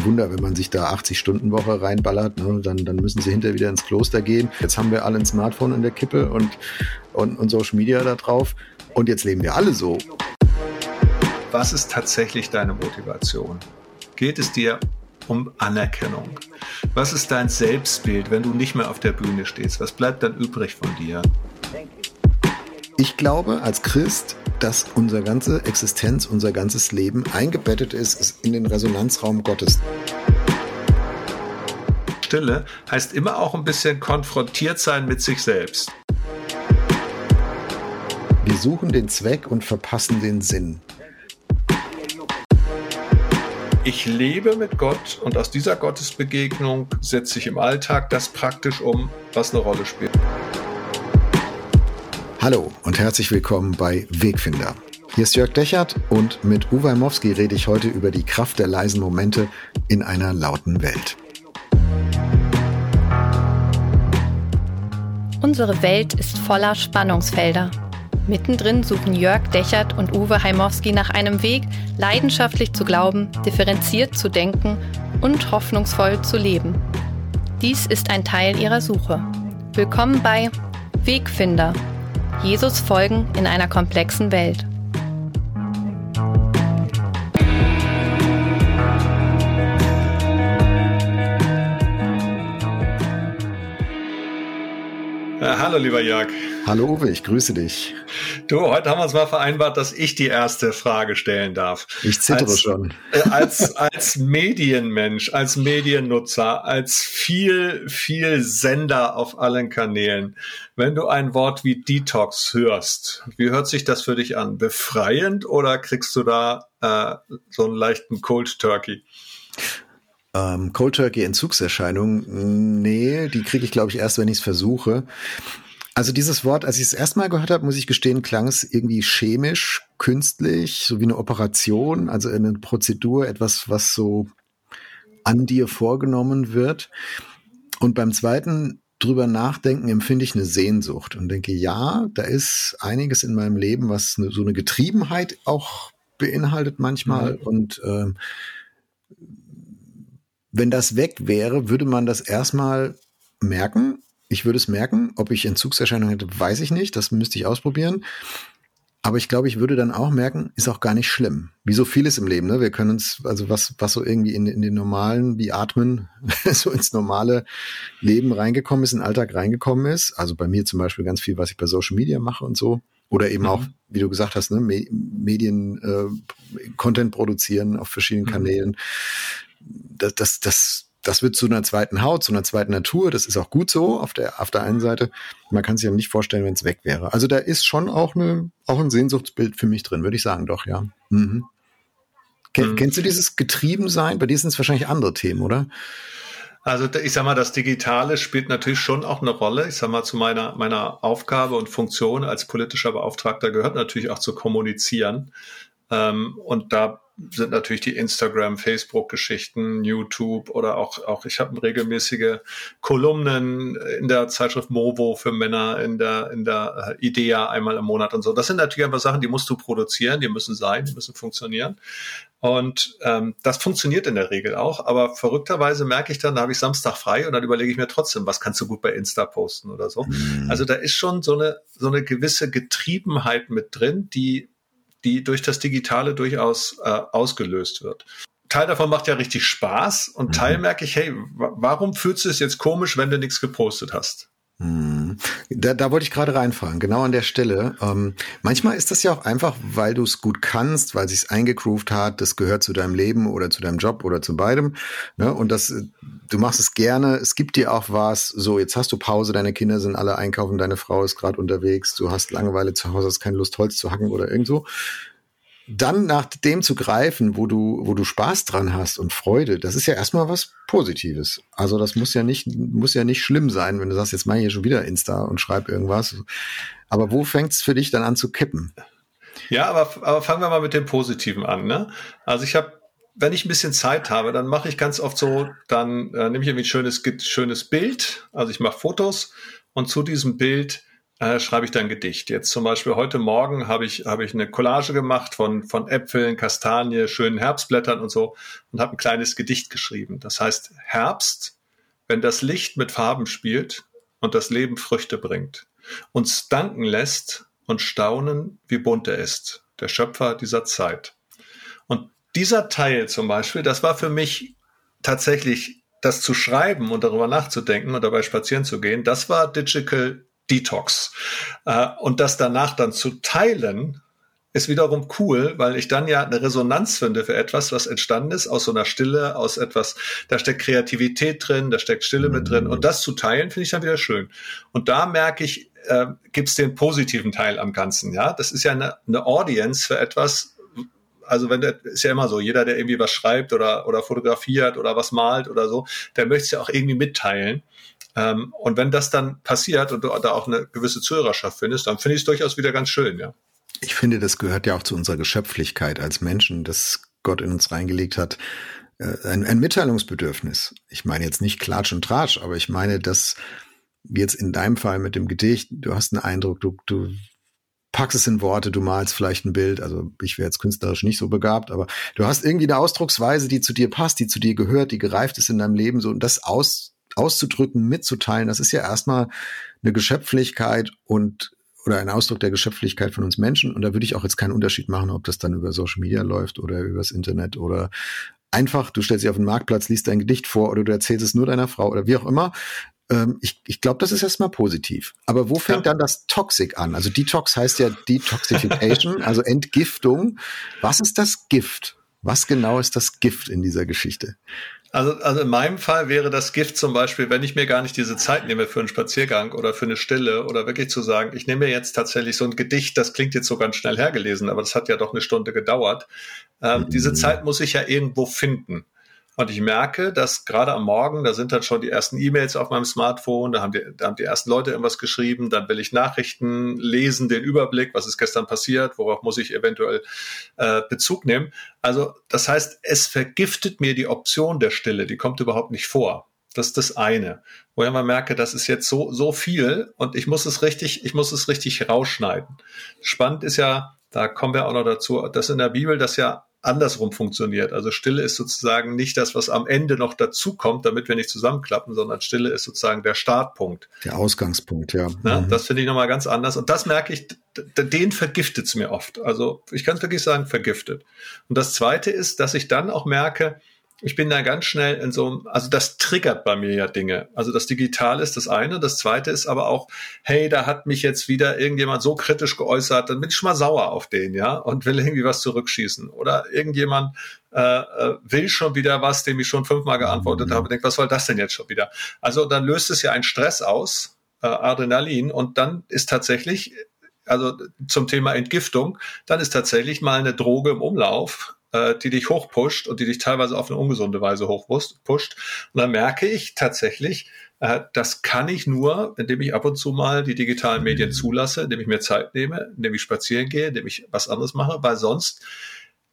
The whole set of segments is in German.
kein Wunder, wenn man sich da 80-Stunden-Woche reinballert, ne, dann, dann müssen sie hinterher wieder ins Kloster gehen. Jetzt haben wir alle ein Smartphone in der Kippe und, und, und Social Media da drauf. Und jetzt leben wir alle so. Was ist tatsächlich deine Motivation? Geht es dir um Anerkennung? Was ist dein Selbstbild, wenn du nicht mehr auf der Bühne stehst? Was bleibt dann übrig von dir? Ich glaube als Christ, dass unsere ganze Existenz, unser ganzes Leben eingebettet ist in den Resonanzraum Gottes. Stille heißt immer auch ein bisschen konfrontiert sein mit sich selbst. Wir suchen den Zweck und verpassen den Sinn. Ich lebe mit Gott und aus dieser Gottesbegegnung setze ich im Alltag das praktisch um, was eine Rolle spielt. Hallo und herzlich willkommen bei Wegfinder. Hier ist Jörg Dechert und mit Uwe Mowski rede ich heute über die Kraft der leisen Momente in einer lauten Welt. Unsere Welt ist voller Spannungsfelder. Mittendrin suchen Jörg Dechert und Uwe Heimowski nach einem Weg, leidenschaftlich zu glauben, differenziert zu denken und hoffnungsvoll zu leben. Dies ist ein Teil ihrer Suche. Willkommen bei Wegfinder – Jesus folgen in einer komplexen Welt. Äh, hallo, lieber Jörg. Hallo Uwe, ich grüße dich. Du, heute haben wir uns mal vereinbart, dass ich die erste Frage stellen darf. Ich zittere als, schon. Äh, als, als Medienmensch, als Mediennutzer, als viel, viel Sender auf allen Kanälen. Wenn du ein Wort wie Detox hörst, wie hört sich das für dich an? Befreiend oder kriegst du da äh, so einen leichten Cold Turkey? Ähm, Cold Turkey Entzugserscheinung, nee, die kriege ich glaube ich erst, wenn ich es versuche. Also dieses Wort, als ich es erstmal gehört habe, muss ich gestehen, klang es irgendwie chemisch, künstlich, so wie eine Operation, also eine Prozedur, etwas, was so an dir vorgenommen wird. Und beim zweiten drüber nachdenken empfinde ich eine Sehnsucht und denke, ja, da ist einiges in meinem Leben, was eine, so eine Getriebenheit auch beinhaltet manchmal. Mhm. Und äh, wenn das weg wäre, würde man das erstmal merken ich würde es merken. Ob ich Entzugserscheinungen hätte, weiß ich nicht. Das müsste ich ausprobieren. Aber ich glaube, ich würde dann auch merken, ist auch gar nicht schlimm. Wie so vieles im Leben, ne? Wir können uns, also was, was so irgendwie in, in den normalen, wie Atmen, so ins normale Leben reingekommen ist, in den Alltag reingekommen ist. Also bei mir zum Beispiel ganz viel, was ich bei Social Media mache und so. Oder eben mhm. auch, wie du gesagt hast, ne, Medien, äh, Content produzieren auf verschiedenen mhm. Kanälen. Das, das, das das wird zu einer zweiten Haut, zu einer zweiten Natur. Das ist auch gut so auf der, auf der einen Seite. Man kann sich ja nicht vorstellen, wenn es weg wäre. Also da ist schon auch, eine, auch ein Sehnsuchtsbild für mich drin, würde ich sagen, doch, ja. Mhm. Ken, mhm. Kennst du dieses Getriebensein? Bei dir sind es wahrscheinlich andere Themen, oder? Also ich sag mal, das Digitale spielt natürlich schon auch eine Rolle. Ich sag mal, zu meiner, meiner Aufgabe und Funktion als politischer Beauftragter gehört natürlich auch zu kommunizieren. Ähm, und da sind natürlich die Instagram, Facebook-Geschichten, YouTube oder auch, auch ich habe regelmäßige Kolumnen in der Zeitschrift Movo für Männer, in der, in der äh, Idea einmal im Monat und so. Das sind natürlich einfach Sachen, die musst du produzieren, die müssen sein, die müssen funktionieren. Und ähm, das funktioniert in der Regel auch, aber verrückterweise merke ich dann, da habe ich Samstag frei und dann überlege ich mir trotzdem, was kannst du gut bei Insta posten oder so. Mhm. Also da ist schon so eine, so eine gewisse Getriebenheit mit drin, die die durch das Digitale durchaus äh, ausgelöst wird. Teil davon macht ja richtig Spaß und Teil mhm. merke ich, hey, warum fühlst du es jetzt komisch, wenn du nichts gepostet hast? Hm. Da, da wollte ich gerade reinfragen, genau an der Stelle. Ähm, manchmal ist das ja auch einfach, weil du es gut kannst, weil sich's eingegroovt hat, das gehört zu deinem Leben oder zu deinem Job oder zu beidem. Ne? Und das, du machst es gerne, es gibt dir auch was. So, jetzt hast du Pause, deine Kinder sind alle einkaufen, deine Frau ist gerade unterwegs, du hast Langeweile zu Hause, hast keine Lust, Holz zu hacken oder irgendwo dann nach dem zu greifen, wo du, wo du Spaß dran hast und Freude, das ist ja erstmal was Positives. Also das muss ja nicht, muss ja nicht schlimm sein, wenn du sagst, jetzt mach ich hier schon wieder Insta und schreib irgendwas. Aber wo fängt es für dich dann an zu kippen? Ja, aber, aber fangen wir mal mit dem Positiven an. Ne? Also ich habe wenn ich ein bisschen Zeit habe, dann mache ich ganz oft so, dann äh, nehme ich irgendwie ein schönes, schönes Bild, also ich mache Fotos und zu diesem Bild äh, schreibe ich dann Gedicht. Jetzt zum Beispiel heute Morgen habe ich, habe ich eine Collage gemacht von, von Äpfeln, Kastanie, schönen Herbstblättern und so und habe ein kleines Gedicht geschrieben. Das heißt Herbst, wenn das Licht mit Farben spielt und das Leben Früchte bringt, uns danken lässt und staunen, wie bunt er ist, der Schöpfer dieser Zeit. Und dieser Teil zum Beispiel, das war für mich tatsächlich das zu schreiben und darüber nachzudenken und dabei spazieren zu gehen, das war Digital Detox. Äh, und das danach dann zu teilen, ist wiederum cool, weil ich dann ja eine Resonanz finde für etwas, was entstanden ist aus so einer Stille, aus etwas, da steckt Kreativität drin, da steckt Stille mit drin. Und das zu teilen, finde ich dann wieder schön. Und da merke ich, äh, gibt es den positiven Teil am Ganzen. Ja, das ist ja eine, eine Audience für etwas. Also wenn der ist ja immer so, jeder, der irgendwie was schreibt oder oder fotografiert oder was malt oder so, der möchte es ja auch irgendwie mitteilen. Ähm, und wenn das dann passiert und du da auch eine gewisse Zuhörerschaft findest, dann finde ich es durchaus wieder ganz schön, ja. Ich finde, das gehört ja auch zu unserer Geschöpflichkeit als Menschen, dass Gott in uns reingelegt hat, äh, ein, ein Mitteilungsbedürfnis. Ich meine jetzt nicht Klatsch und Tratsch, aber ich meine, dass jetzt in deinem Fall mit dem Gedicht, du hast einen Eindruck, du, du packst es in Worte, du malst vielleicht ein Bild. Also ich wäre jetzt künstlerisch nicht so begabt, aber du hast irgendwie eine Ausdrucksweise, die zu dir passt, die zu dir gehört, die gereift ist in deinem Leben, so und das aus auszudrücken, mitzuteilen, das ist ja erstmal eine Geschöpflichkeit und oder ein Ausdruck der Geschöpflichkeit von uns Menschen. Und da würde ich auch jetzt keinen Unterschied machen, ob das dann über Social Media läuft oder übers Internet oder einfach, du stellst dich auf den Marktplatz, liest ein Gedicht vor oder du erzählst es nur deiner Frau oder wie auch immer. Ähm, ich ich glaube, das ist erstmal positiv. Aber wo fängt ja. dann das Toxic an? Also Detox heißt ja Detoxification, also Entgiftung. Was ist das Gift? Was genau ist das Gift in dieser Geschichte? Also, also in meinem Fall wäre das Gift zum Beispiel, wenn ich mir gar nicht diese Zeit nehme für einen Spaziergang oder für eine Stille oder wirklich zu sagen, ich nehme mir jetzt tatsächlich so ein Gedicht, das klingt jetzt so ganz schnell hergelesen, aber das hat ja doch eine Stunde gedauert. Ähm, mhm. Diese Zeit muss ich ja irgendwo finden. Und ich merke, dass gerade am Morgen, da sind dann schon die ersten E-Mails auf meinem Smartphone, da haben, die, da haben die ersten Leute irgendwas geschrieben, dann will ich Nachrichten lesen, den Überblick, was ist gestern passiert, worauf muss ich eventuell äh, Bezug nehmen. Also das heißt, es vergiftet mir die Option der Stille, die kommt überhaupt nicht vor. Das ist das eine. Wo ich mal merke, das ist jetzt so, so viel und ich muss es richtig, ich muss es richtig rausschneiden. Spannend ist ja, da kommen wir auch noch dazu, dass in der Bibel das ja andersrum funktioniert. Also Stille ist sozusagen nicht das, was am Ende noch dazukommt, damit wir nicht zusammenklappen, sondern Stille ist sozusagen der Startpunkt. Der Ausgangspunkt, ja. ja mhm. Das finde ich nochmal ganz anders. Und das merke ich, den vergiftet es mir oft. Also ich kann es wirklich sagen, vergiftet. Und das Zweite ist, dass ich dann auch merke, ich bin da ganz schnell in so also das triggert bei mir ja Dinge. Also das Digital ist das eine, das zweite ist aber auch, hey, da hat mich jetzt wieder irgendjemand so kritisch geäußert, dann bin ich schon mal sauer auf den, ja, und will irgendwie was zurückschießen. Oder irgendjemand äh, äh will schon wieder was, dem ich schon fünfmal geantwortet mhm. habe, denkt, was soll das denn jetzt schon wieder? Also dann löst es ja einen Stress aus, äh, Adrenalin, und dann ist tatsächlich also zum Thema Entgiftung, dann ist tatsächlich mal eine Droge im Umlauf, äh, die dich hochpusht und die dich teilweise auf eine ungesunde Weise hochpusht. Und dann merke ich tatsächlich, äh, das kann ich nur, indem ich ab und zu mal die digitalen Medien zulasse, indem ich mir Zeit nehme, indem ich spazieren gehe, indem ich was anderes mache, weil sonst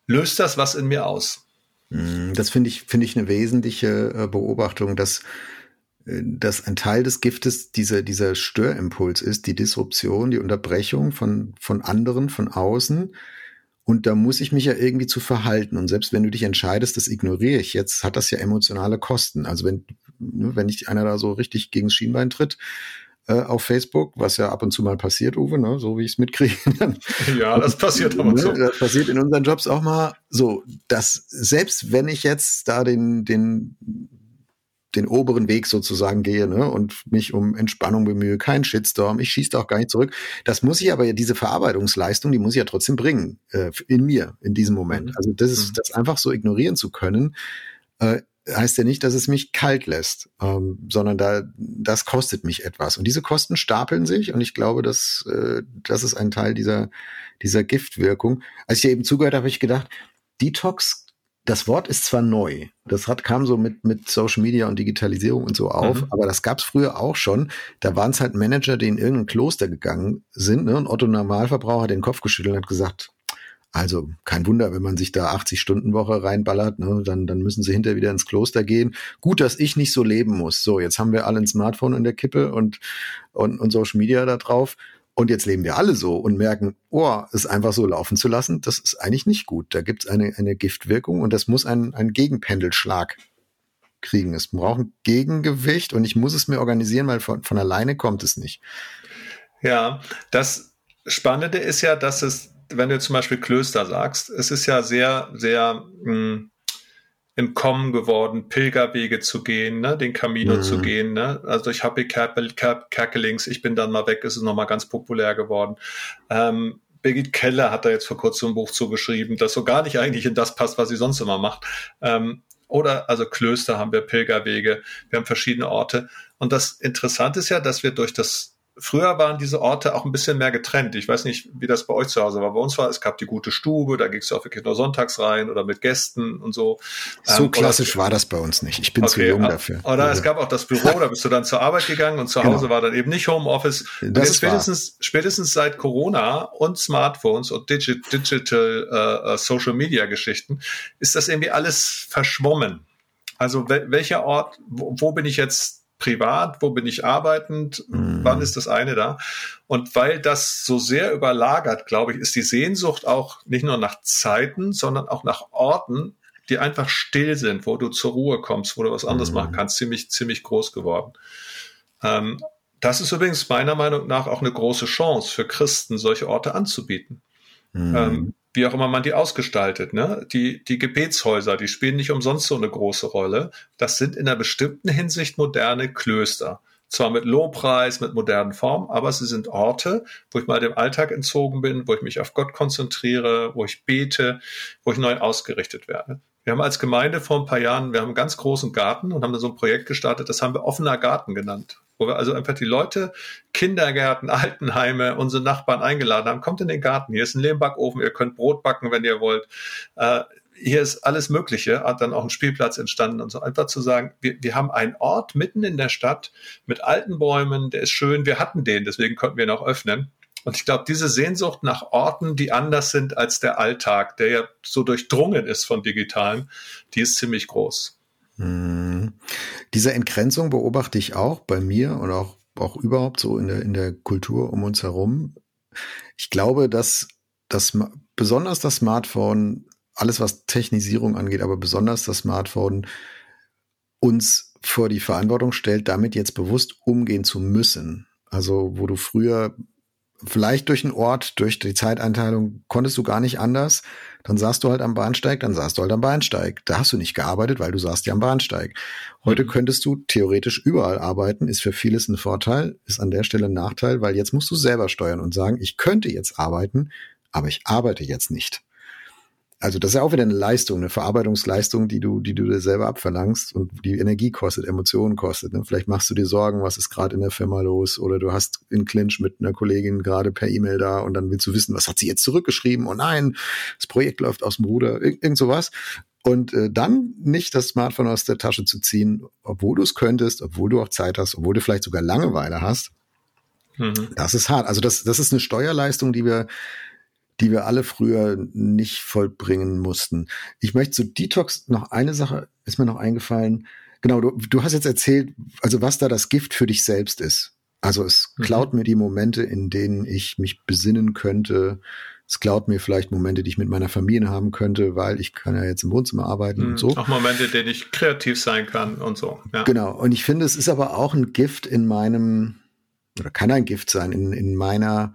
löst das was in mir aus. Mm, das finde ich, finde ich eine wesentliche äh, Beobachtung, dass äh, dass ein Teil des Giftes dieser, dieser Störimpuls ist, die Disruption, die Unterbrechung von, von anderen, von außen, und da muss ich mich ja irgendwie zu verhalten. Und selbst wenn du dich entscheidest, das ignoriere ich jetzt, hat das ja emotionale Kosten. Also wenn, ne, wenn nicht einer da so richtig gegen das Schienbein tritt, äh, auf Facebook, was ja ab und zu mal passiert, Uwe, ne? so wie ich es mitkriege. ja, das passiert aber ne, so. Das passiert in unseren Jobs auch mal so, dass selbst wenn ich jetzt da den, den den oberen Weg sozusagen gehe ne, und mich um Entspannung bemühe, kein Shitstorm, ich schieße auch gar nicht zurück. Das muss ich aber ja, diese Verarbeitungsleistung, die muss ich ja trotzdem bringen, äh, in mir, in diesem Moment. Mhm. Also das ist, mhm. das einfach so ignorieren zu können, äh, heißt ja nicht, dass es mich kalt lässt, ähm, sondern da, das kostet mich etwas. Und diese Kosten stapeln sich und ich glaube, dass, äh, das ist ein Teil dieser, dieser Giftwirkung. Als ich dir eben zugehört habe, habe ich gedacht, Detox das Wort ist zwar neu, das hat, kam so mit, mit Social Media und Digitalisierung und so auf, mhm. aber das gab es früher auch schon. Da waren es halt Manager, die in irgendein Kloster gegangen sind ne, und Otto Normalverbraucher hat den Kopf geschüttelt und hat gesagt, also kein Wunder, wenn man sich da 80 Stunden Woche reinballert, ne, dann, dann müssen sie hinterher wieder ins Kloster gehen. Gut, dass ich nicht so leben muss. So, jetzt haben wir alle ein Smartphone in der Kippe und, und, und Social Media da drauf. Und jetzt leben wir alle so und merken, oh, es einfach so laufen zu lassen, das ist eigentlich nicht gut. Da gibt es eine, eine Giftwirkung und das muss ein, ein Gegenpendelschlag kriegen. Es braucht ein Gegengewicht und ich muss es mir organisieren, weil von, von alleine kommt es nicht. Ja, das Spannende ist ja, dass es, wenn du zum Beispiel Klöster sagst, es ist ja sehr, sehr mh, hm, im Kommen geworden, Pilgerwege zu gehen, ne, den Camino mhm. zu gehen. Ne? Also durch Happy Kerkelings, ich bin dann mal weg, ist es nochmal ganz populär geworden. Ähm, Birgit Keller hat da jetzt vor kurzem ein Buch zugeschrieben, das so gar nicht eigentlich in das passt, was sie sonst immer macht. Ähm, oder also Klöster haben wir, Pilgerwege, wir haben verschiedene Orte. Und das Interessante ist ja, dass wir durch das Früher waren diese Orte auch ein bisschen mehr getrennt. Ich weiß nicht, wie das bei euch zu Hause war. Bei uns war, es gab die gute Stube, da gingst du auch wirklich nur sonntags rein oder mit Gästen und so. So ähm, klassisch oder, war das bei uns nicht. Ich bin okay, zu jung dafür. Oder also. es gab auch das Büro, da bist du dann zur Arbeit gegangen und zu genau. Hause war dann eben nicht Homeoffice. Das ist spätestens, spätestens seit Corona und Smartphones und Digi Digital uh, uh, Social Media Geschichten ist das irgendwie alles verschwommen. Also welcher Ort, wo, wo bin ich jetzt privat, wo bin ich arbeitend, mhm. wann ist das eine da? Und weil das so sehr überlagert, glaube ich, ist die Sehnsucht auch nicht nur nach Zeiten, sondern auch nach Orten, die einfach still sind, wo du zur Ruhe kommst, wo du was anderes mhm. machen kannst, ziemlich, ziemlich groß geworden. Ähm, das ist übrigens meiner Meinung nach auch eine große Chance für Christen, solche Orte anzubieten. Mhm. Ähm, wie auch immer man die ausgestaltet. Ne? Die, die Gebetshäuser, die spielen nicht umsonst so eine große Rolle. Das sind in einer bestimmten Hinsicht moderne Klöster. Zwar mit Lobpreis, mit modernen Formen, aber sie sind Orte, wo ich mal dem Alltag entzogen bin, wo ich mich auf Gott konzentriere, wo ich bete, wo ich neu ausgerichtet werde. Wir haben als Gemeinde vor ein paar Jahren, wir haben einen ganz großen Garten und haben da so ein Projekt gestartet, das haben wir offener Garten genannt wo wir also einfach die Leute, Kindergärten, Altenheime, unsere Nachbarn eingeladen haben. Kommt in den Garten, hier ist ein Lehmbackofen, ihr könnt Brot backen, wenn ihr wollt. Äh, hier ist alles Mögliche, hat dann auch ein Spielplatz entstanden und so. Einfach zu sagen, wir, wir haben einen Ort mitten in der Stadt mit alten Bäumen, der ist schön, wir hatten den, deswegen konnten wir ihn auch öffnen. Und ich glaube, diese Sehnsucht nach Orten, die anders sind als der Alltag, der ja so durchdrungen ist von Digitalem, die ist ziemlich groß. Hm. Diese Entgrenzung beobachte ich auch bei mir und auch, auch überhaupt so in der, in der Kultur um uns herum. Ich glaube, dass das, besonders das Smartphone, alles was Technisierung angeht, aber besonders das Smartphone uns vor die Verantwortung stellt, damit jetzt bewusst umgehen zu müssen. Also, wo du früher vielleicht durch den Ort, durch die Zeiteinteilung konntest du gar nicht anders. Dann saßt du halt am Bahnsteig, dann saßt du halt am Bahnsteig. Da hast du nicht gearbeitet, weil du saßt ja am Bahnsteig. Heute mhm. könntest du theoretisch überall arbeiten, ist für vieles ein Vorteil, ist an der Stelle ein Nachteil, weil jetzt musst du selber steuern und sagen, ich könnte jetzt arbeiten, aber ich arbeite jetzt nicht also das ist ja auch wieder eine Leistung, eine Verarbeitungsleistung, die du, die du dir selber abverlangst und die Energie kostet, Emotionen kostet. Ne? Vielleicht machst du dir Sorgen, was ist gerade in der Firma los oder du hast in Clinch mit einer Kollegin gerade per E-Mail da und dann willst du wissen, was hat sie jetzt zurückgeschrieben? Oh nein, das Projekt läuft aus dem Ruder, irgend, irgend sowas. Und äh, dann nicht das Smartphone aus der Tasche zu ziehen, obwohl du es könntest, obwohl du auch Zeit hast, obwohl du vielleicht sogar Langeweile hast. Mhm. Das ist hart. Also das, das ist eine Steuerleistung, die wir die wir alle früher nicht vollbringen mussten. Ich möchte zu Detox noch eine Sache, ist mir noch eingefallen. Genau, du, du hast jetzt erzählt, also was da das Gift für dich selbst ist. Also es mhm. klaut mir die Momente, in denen ich mich besinnen könnte. Es klaut mir vielleicht Momente, die ich mit meiner Familie haben könnte, weil ich kann ja jetzt im Wohnzimmer arbeiten mhm. und so. Auch Momente, in denen ich kreativ sein kann und so. Ja. Genau. Und ich finde, es ist aber auch ein Gift in meinem, oder kann ein Gift sein, in, in meiner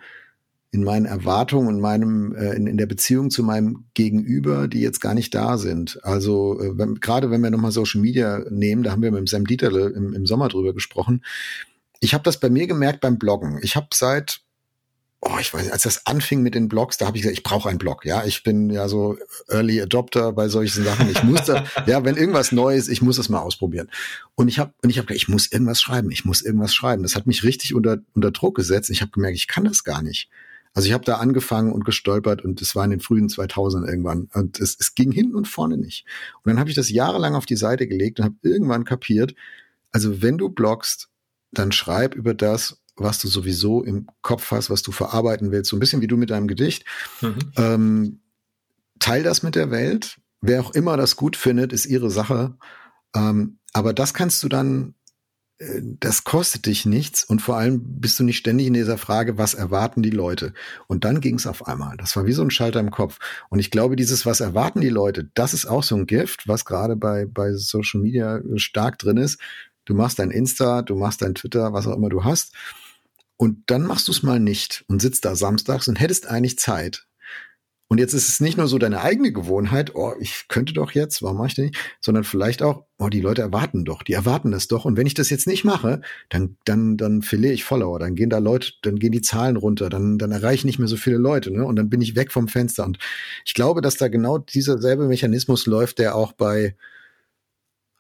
in meinen Erwartungen und meinem äh, in, in der Beziehung zu meinem Gegenüber, die jetzt gar nicht da sind. Also äh, wenn, gerade wenn wir nochmal Social Media nehmen, da haben wir mit Sam Dieterle im, im Sommer drüber gesprochen. Ich habe das bei mir gemerkt beim Bloggen. Ich habe seit oh, ich weiß, als das anfing mit den Blogs, da habe ich gesagt, ich brauche einen Blog. Ja, ich bin ja so Early Adopter bei solchen Sachen. Ich muss da, ja, wenn irgendwas Neues, ich muss es mal ausprobieren. Und ich habe und ich habe gedacht, ich muss irgendwas schreiben, ich muss irgendwas schreiben. Das hat mich richtig unter unter Druck gesetzt. Ich habe gemerkt, ich kann das gar nicht. Also ich habe da angefangen und gestolpert und es war in den frühen 2000 irgendwann und es, es ging hin und vorne nicht. Und dann habe ich das jahrelang auf die Seite gelegt und habe irgendwann kapiert, also wenn du bloggst, dann schreib über das, was du sowieso im Kopf hast, was du verarbeiten willst, so ein bisschen wie du mit deinem Gedicht. Mhm. Ähm, teil das mit der Welt. Wer auch immer das gut findet, ist ihre Sache. Ähm, aber das kannst du dann das kostet dich nichts und vor allem bist du nicht ständig in dieser Frage, was erwarten die Leute? Und dann ging es auf einmal. Das war wie so ein Schalter im Kopf. Und ich glaube, dieses, was erwarten die Leute, das ist auch so ein Gift, was gerade bei, bei Social Media stark drin ist. Du machst dein Insta, du machst dein Twitter, was auch immer du hast. Und dann machst du es mal nicht und sitzt da samstags und hättest eigentlich Zeit. Und jetzt ist es nicht nur so deine eigene Gewohnheit, oh, ich könnte doch jetzt, warum mache ich das nicht? Sondern vielleicht auch, oh, die Leute erwarten doch, die erwarten das doch. Und wenn ich das jetzt nicht mache, dann, dann, dann verliere ich Follower, dann gehen da Leute, dann gehen die Zahlen runter, dann, dann erreiche ich nicht mehr so viele Leute, ne? Und dann bin ich weg vom Fenster. Und ich glaube, dass da genau dieser selbe Mechanismus läuft, der auch bei,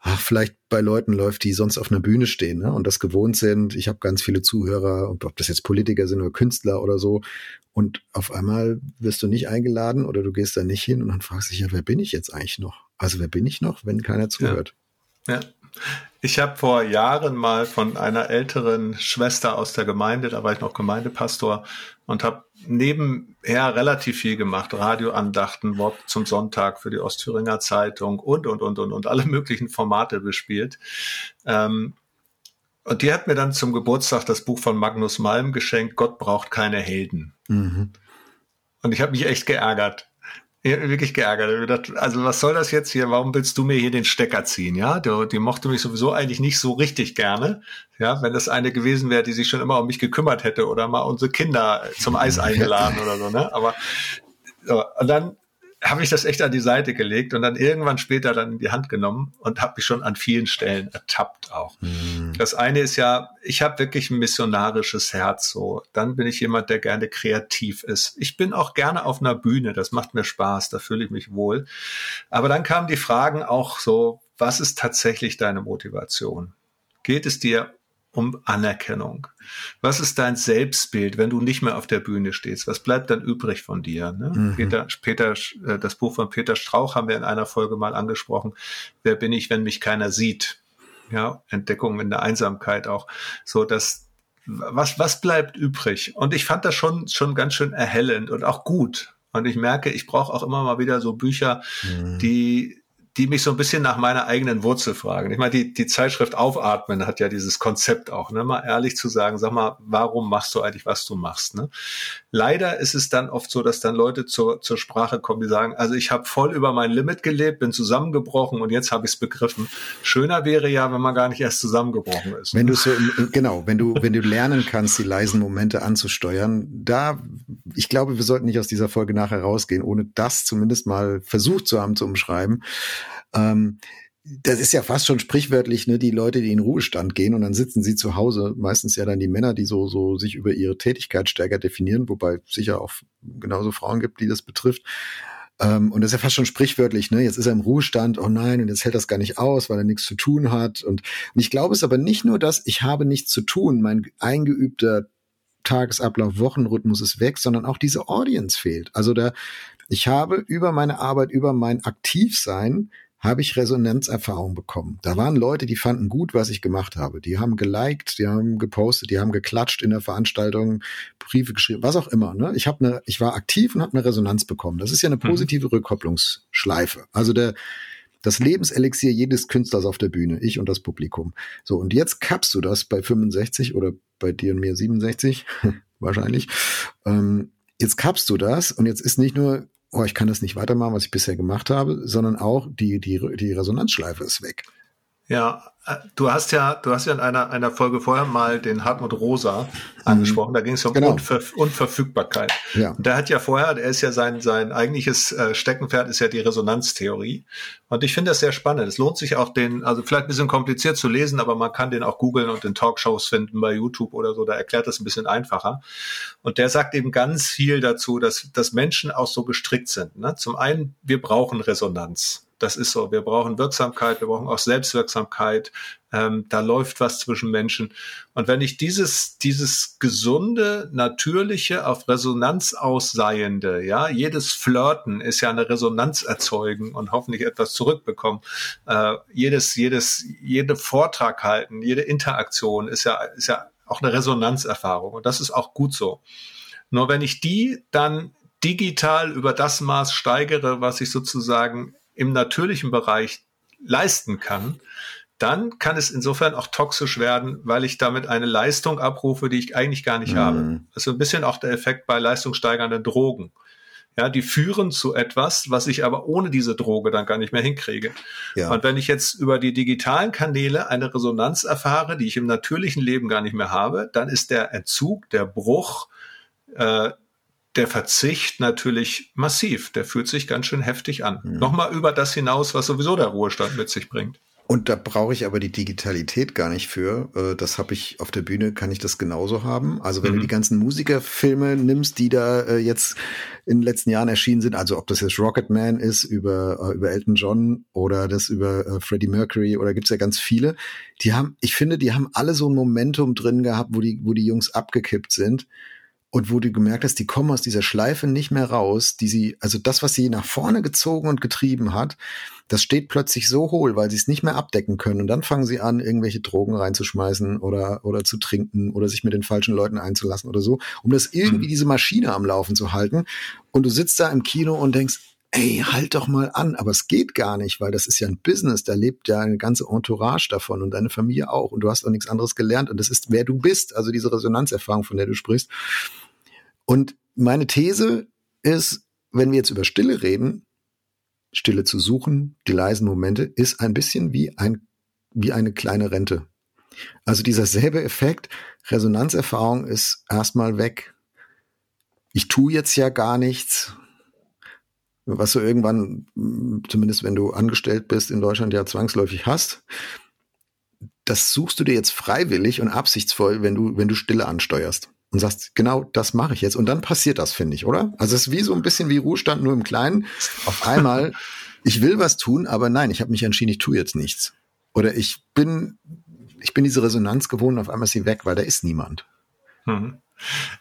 ach, vielleicht bei Leuten läuft, die sonst auf einer Bühne stehen ne? und das gewohnt sind. Ich habe ganz viele Zuhörer, ob das jetzt Politiker sind oder Künstler oder so. Und auf einmal wirst du nicht eingeladen oder du gehst da nicht hin und dann fragst du dich ja, wer bin ich jetzt eigentlich noch? Also wer bin ich noch, wenn keiner zuhört? Ja. ja. Ich habe vor Jahren mal von einer älteren Schwester aus der Gemeinde, da war ich noch Gemeindepastor und habe nebenher relativ viel gemacht, Radioandachten, Wort zum Sonntag für die Ostthüringer Zeitung und, und, und, und, und alle möglichen Formate bespielt. Ähm, und die hat mir dann zum Geburtstag das Buch von Magnus Malm geschenkt, Gott braucht keine Helden. Mhm. Und ich habe mich echt geärgert. Ich habe mich wirklich geärgert. Also was soll das jetzt hier? Warum willst du mir hier den Stecker ziehen? Ja, die, die mochte mich sowieso eigentlich nicht so richtig gerne. Ja, wenn das eine gewesen wäre, die sich schon immer um mich gekümmert hätte oder mal unsere Kinder zum Eis eingeladen oder so. Ne? Aber so, und dann habe ich das echt an die Seite gelegt und dann irgendwann später dann in die Hand genommen und habe mich schon an vielen Stellen ertappt auch. Mhm. Das eine ist ja, ich habe wirklich ein missionarisches Herz so. Dann bin ich jemand, der gerne kreativ ist. Ich bin auch gerne auf einer Bühne, das macht mir Spaß, da fühle ich mich wohl. Aber dann kamen die Fragen auch so, was ist tatsächlich deine Motivation? Geht es dir um Anerkennung? Was ist dein Selbstbild, wenn du nicht mehr auf der Bühne stehst? Was bleibt dann übrig von dir? Ne? Mhm. Peter, Peter, äh, das Buch von Peter Strauch haben wir in einer Folge mal angesprochen. Wer bin ich, wenn mich keiner sieht? Ja, Entdeckung in der Einsamkeit auch. So, dass, was, was bleibt übrig? Und ich fand das schon, schon ganz schön erhellend und auch gut. Und ich merke, ich brauche auch immer mal wieder so Bücher, mhm. die die mich so ein bisschen nach meiner eigenen Wurzel fragen. Ich meine, die, die Zeitschrift Aufatmen hat ja dieses Konzept auch, ne? mal ehrlich zu sagen, sag mal, warum machst du eigentlich, was du machst? Ne? Leider ist es dann oft so, dass dann Leute zur, zur Sprache kommen, die sagen, also ich habe voll über mein Limit gelebt, bin zusammengebrochen und jetzt habe ich es begriffen. Schöner wäre ja, wenn man gar nicht erst zusammengebrochen ist. Wenn du so, genau, wenn du, wenn du lernen kannst, die leisen Momente anzusteuern, da, ich glaube, wir sollten nicht aus dieser Folge nachher rausgehen, ohne das zumindest mal versucht zu haben zu umschreiben. Ähm, das ist ja fast schon sprichwörtlich, ne, die Leute, die in Ruhestand gehen und dann sitzen sie zu Hause, meistens ja dann die Männer, die so, so sich über ihre Tätigkeit stärker definieren, wobei sicher auch genauso Frauen gibt, die das betrifft. Ähm, und das ist ja fast schon sprichwörtlich, ne, jetzt ist er im Ruhestand, oh nein, und jetzt hält das gar nicht aus, weil er nichts zu tun hat. Und, und ich glaube es aber nicht nur, dass ich habe nichts zu tun, mein eingeübter Tagesablauf, Wochenrhythmus ist weg, sondern auch diese Audience fehlt. Also da, ich habe über meine Arbeit, über mein Aktivsein habe ich Resonanzerfahrung bekommen. Da waren Leute, die fanden gut, was ich gemacht habe. Die haben geliked, die haben gepostet, die haben geklatscht in der Veranstaltung, Briefe geschrieben, was auch immer. Ne? Ich habe eine, ich war aktiv und habe eine Resonanz bekommen. Das ist ja eine mhm. positive mhm. Rückkopplungsschleife. Also der das Lebenselixier jedes Künstlers auf der Bühne, ich und das Publikum. So, und jetzt kappst du das bei 65 oder bei dir und mir 67, wahrscheinlich. Ähm, jetzt kappst du das und jetzt ist nicht nur oh, ich kann das nicht weitermachen, was ich bisher gemacht habe, sondern auch die, die, die Resonanzschleife ist weg. Ja, äh, du hast ja, du hast ja in einer, einer Folge vorher mal den Hartmut Rosa angesprochen. Mhm. Da ging es um genau. Unver Unverfügbarkeit. Ja. Und der hat ja vorher, der ist ja sein, sein eigentliches äh, Steckenpferd ist ja die Resonanztheorie. Und ich finde das sehr spannend. Es lohnt sich auch den, also vielleicht ein bisschen kompliziert zu lesen, aber man kann den auch googeln und in Talkshows finden bei YouTube oder so. Da erklärt das ein bisschen einfacher. Und der sagt eben ganz viel dazu, dass, dass Menschen auch so gestrickt sind. Ne? Zum einen, wir brauchen Resonanz. Das ist so. Wir brauchen Wirksamkeit, wir brauchen auch Selbstwirksamkeit. Ähm, da läuft was zwischen Menschen. Und wenn ich dieses, dieses gesunde, natürliche, auf Resonanz ausseiende, ja, jedes Flirten ist ja eine Resonanz erzeugen und hoffentlich etwas zurückbekommen. Äh, jedes, jedes, jede Vortrag halten, jede Interaktion ist ja, ist ja auch eine Resonanzerfahrung. Und das ist auch gut so. Nur wenn ich die dann digital über das Maß steigere, was ich sozusagen im natürlichen Bereich leisten kann, dann kann es insofern auch toxisch werden, weil ich damit eine Leistung abrufe, die ich eigentlich gar nicht mhm. habe. Das ist ein bisschen auch der Effekt bei leistungssteigernden Drogen. Ja, die führen zu etwas, was ich aber ohne diese Droge dann gar nicht mehr hinkriege. Ja. Und wenn ich jetzt über die digitalen Kanäle eine Resonanz erfahre, die ich im natürlichen Leben gar nicht mehr habe, dann ist der Entzug, der Bruch, äh, der Verzicht natürlich massiv. Der fühlt sich ganz schön heftig an. Mhm. Nochmal über das hinaus, was sowieso der Ruhestand mit sich bringt. Und da brauche ich aber die Digitalität gar nicht für. Äh, das habe ich auf der Bühne, kann ich das genauso haben. Also wenn mhm. du die ganzen Musikerfilme nimmst, die da äh, jetzt in den letzten Jahren erschienen sind, also ob das jetzt Rocketman ist über, äh, über Elton John oder das über Freddie Mercury oder gibt's ja ganz viele, die haben, ich finde, die haben alle so ein Momentum drin gehabt, wo die, wo die Jungs abgekippt sind und wo du gemerkt hast, die kommen aus dieser Schleife nicht mehr raus, die sie, also das, was sie nach vorne gezogen und getrieben hat, das steht plötzlich so hohl, weil sie es nicht mehr abdecken können. Und dann fangen sie an, irgendwelche Drogen reinzuschmeißen oder, oder zu trinken oder sich mit den falschen Leuten einzulassen oder so, um das irgendwie mhm. diese Maschine am Laufen zu halten. Und du sitzt da im Kino und denkst, ey, halt doch mal an, aber es geht gar nicht, weil das ist ja ein Business, da lebt ja eine ganze Entourage davon und deine Familie auch und du hast auch nichts anderes gelernt und das ist, wer du bist, also diese Resonanzerfahrung, von der du sprichst. Und meine These ist, wenn wir jetzt über Stille reden, Stille zu suchen, die leisen Momente, ist ein bisschen wie ein, wie eine kleine Rente. Also dieser selbe Effekt, Resonanzerfahrung ist erstmal weg. Ich tue jetzt ja gar nichts, was du irgendwann, zumindest wenn du angestellt bist, in Deutschland ja zwangsläufig hast. Das suchst du dir jetzt freiwillig und absichtsvoll, wenn du, wenn du Stille ansteuerst und sagst, genau das mache ich jetzt. Und dann passiert das, finde ich, oder? Also es ist wie so ein bisschen wie Ruhestand, nur im Kleinen. Auf einmal, ich will was tun, aber nein, ich habe mich entschieden, ich tue jetzt nichts. Oder ich bin, ich bin diese Resonanz gewohnt, auf einmal ist sie weg, weil da ist niemand. Mhm.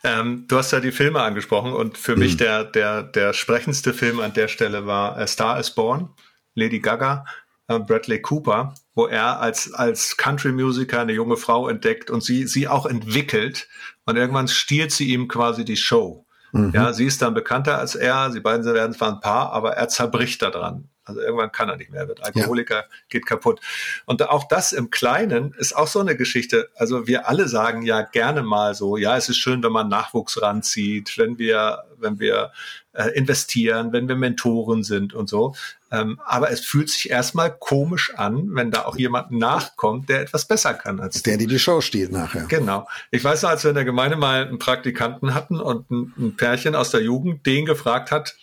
Ähm, du hast ja die Filme angesprochen und für mhm. mich der, der, der sprechendste Film an der Stelle war A Star is Born, Lady Gaga, äh, Bradley Cooper, wo er als, als Country-Musiker eine junge Frau entdeckt und sie, sie auch entwickelt und irgendwann stiehlt sie ihm quasi die Show. Mhm. Ja, sie ist dann bekannter als er, sie beiden werden zwar ein Paar, aber er zerbricht daran. Also irgendwann kann er nicht mehr, wird Alkoholiker, ja. geht kaputt. Und auch das im Kleinen ist auch so eine Geschichte. Also wir alle sagen ja gerne mal so, ja, es ist schön, wenn man Nachwuchs ranzieht, wenn wir, wenn wir äh, investieren, wenn wir Mentoren sind und so. Ähm, aber es fühlt sich erstmal komisch an, wenn da auch jemand nachkommt, der etwas besser kann als der, die die Show stiehlt nachher. Genau. Ich weiß noch, als wir in der Gemeinde mal einen Praktikanten hatten und ein, ein Pärchen aus der Jugend den gefragt hat,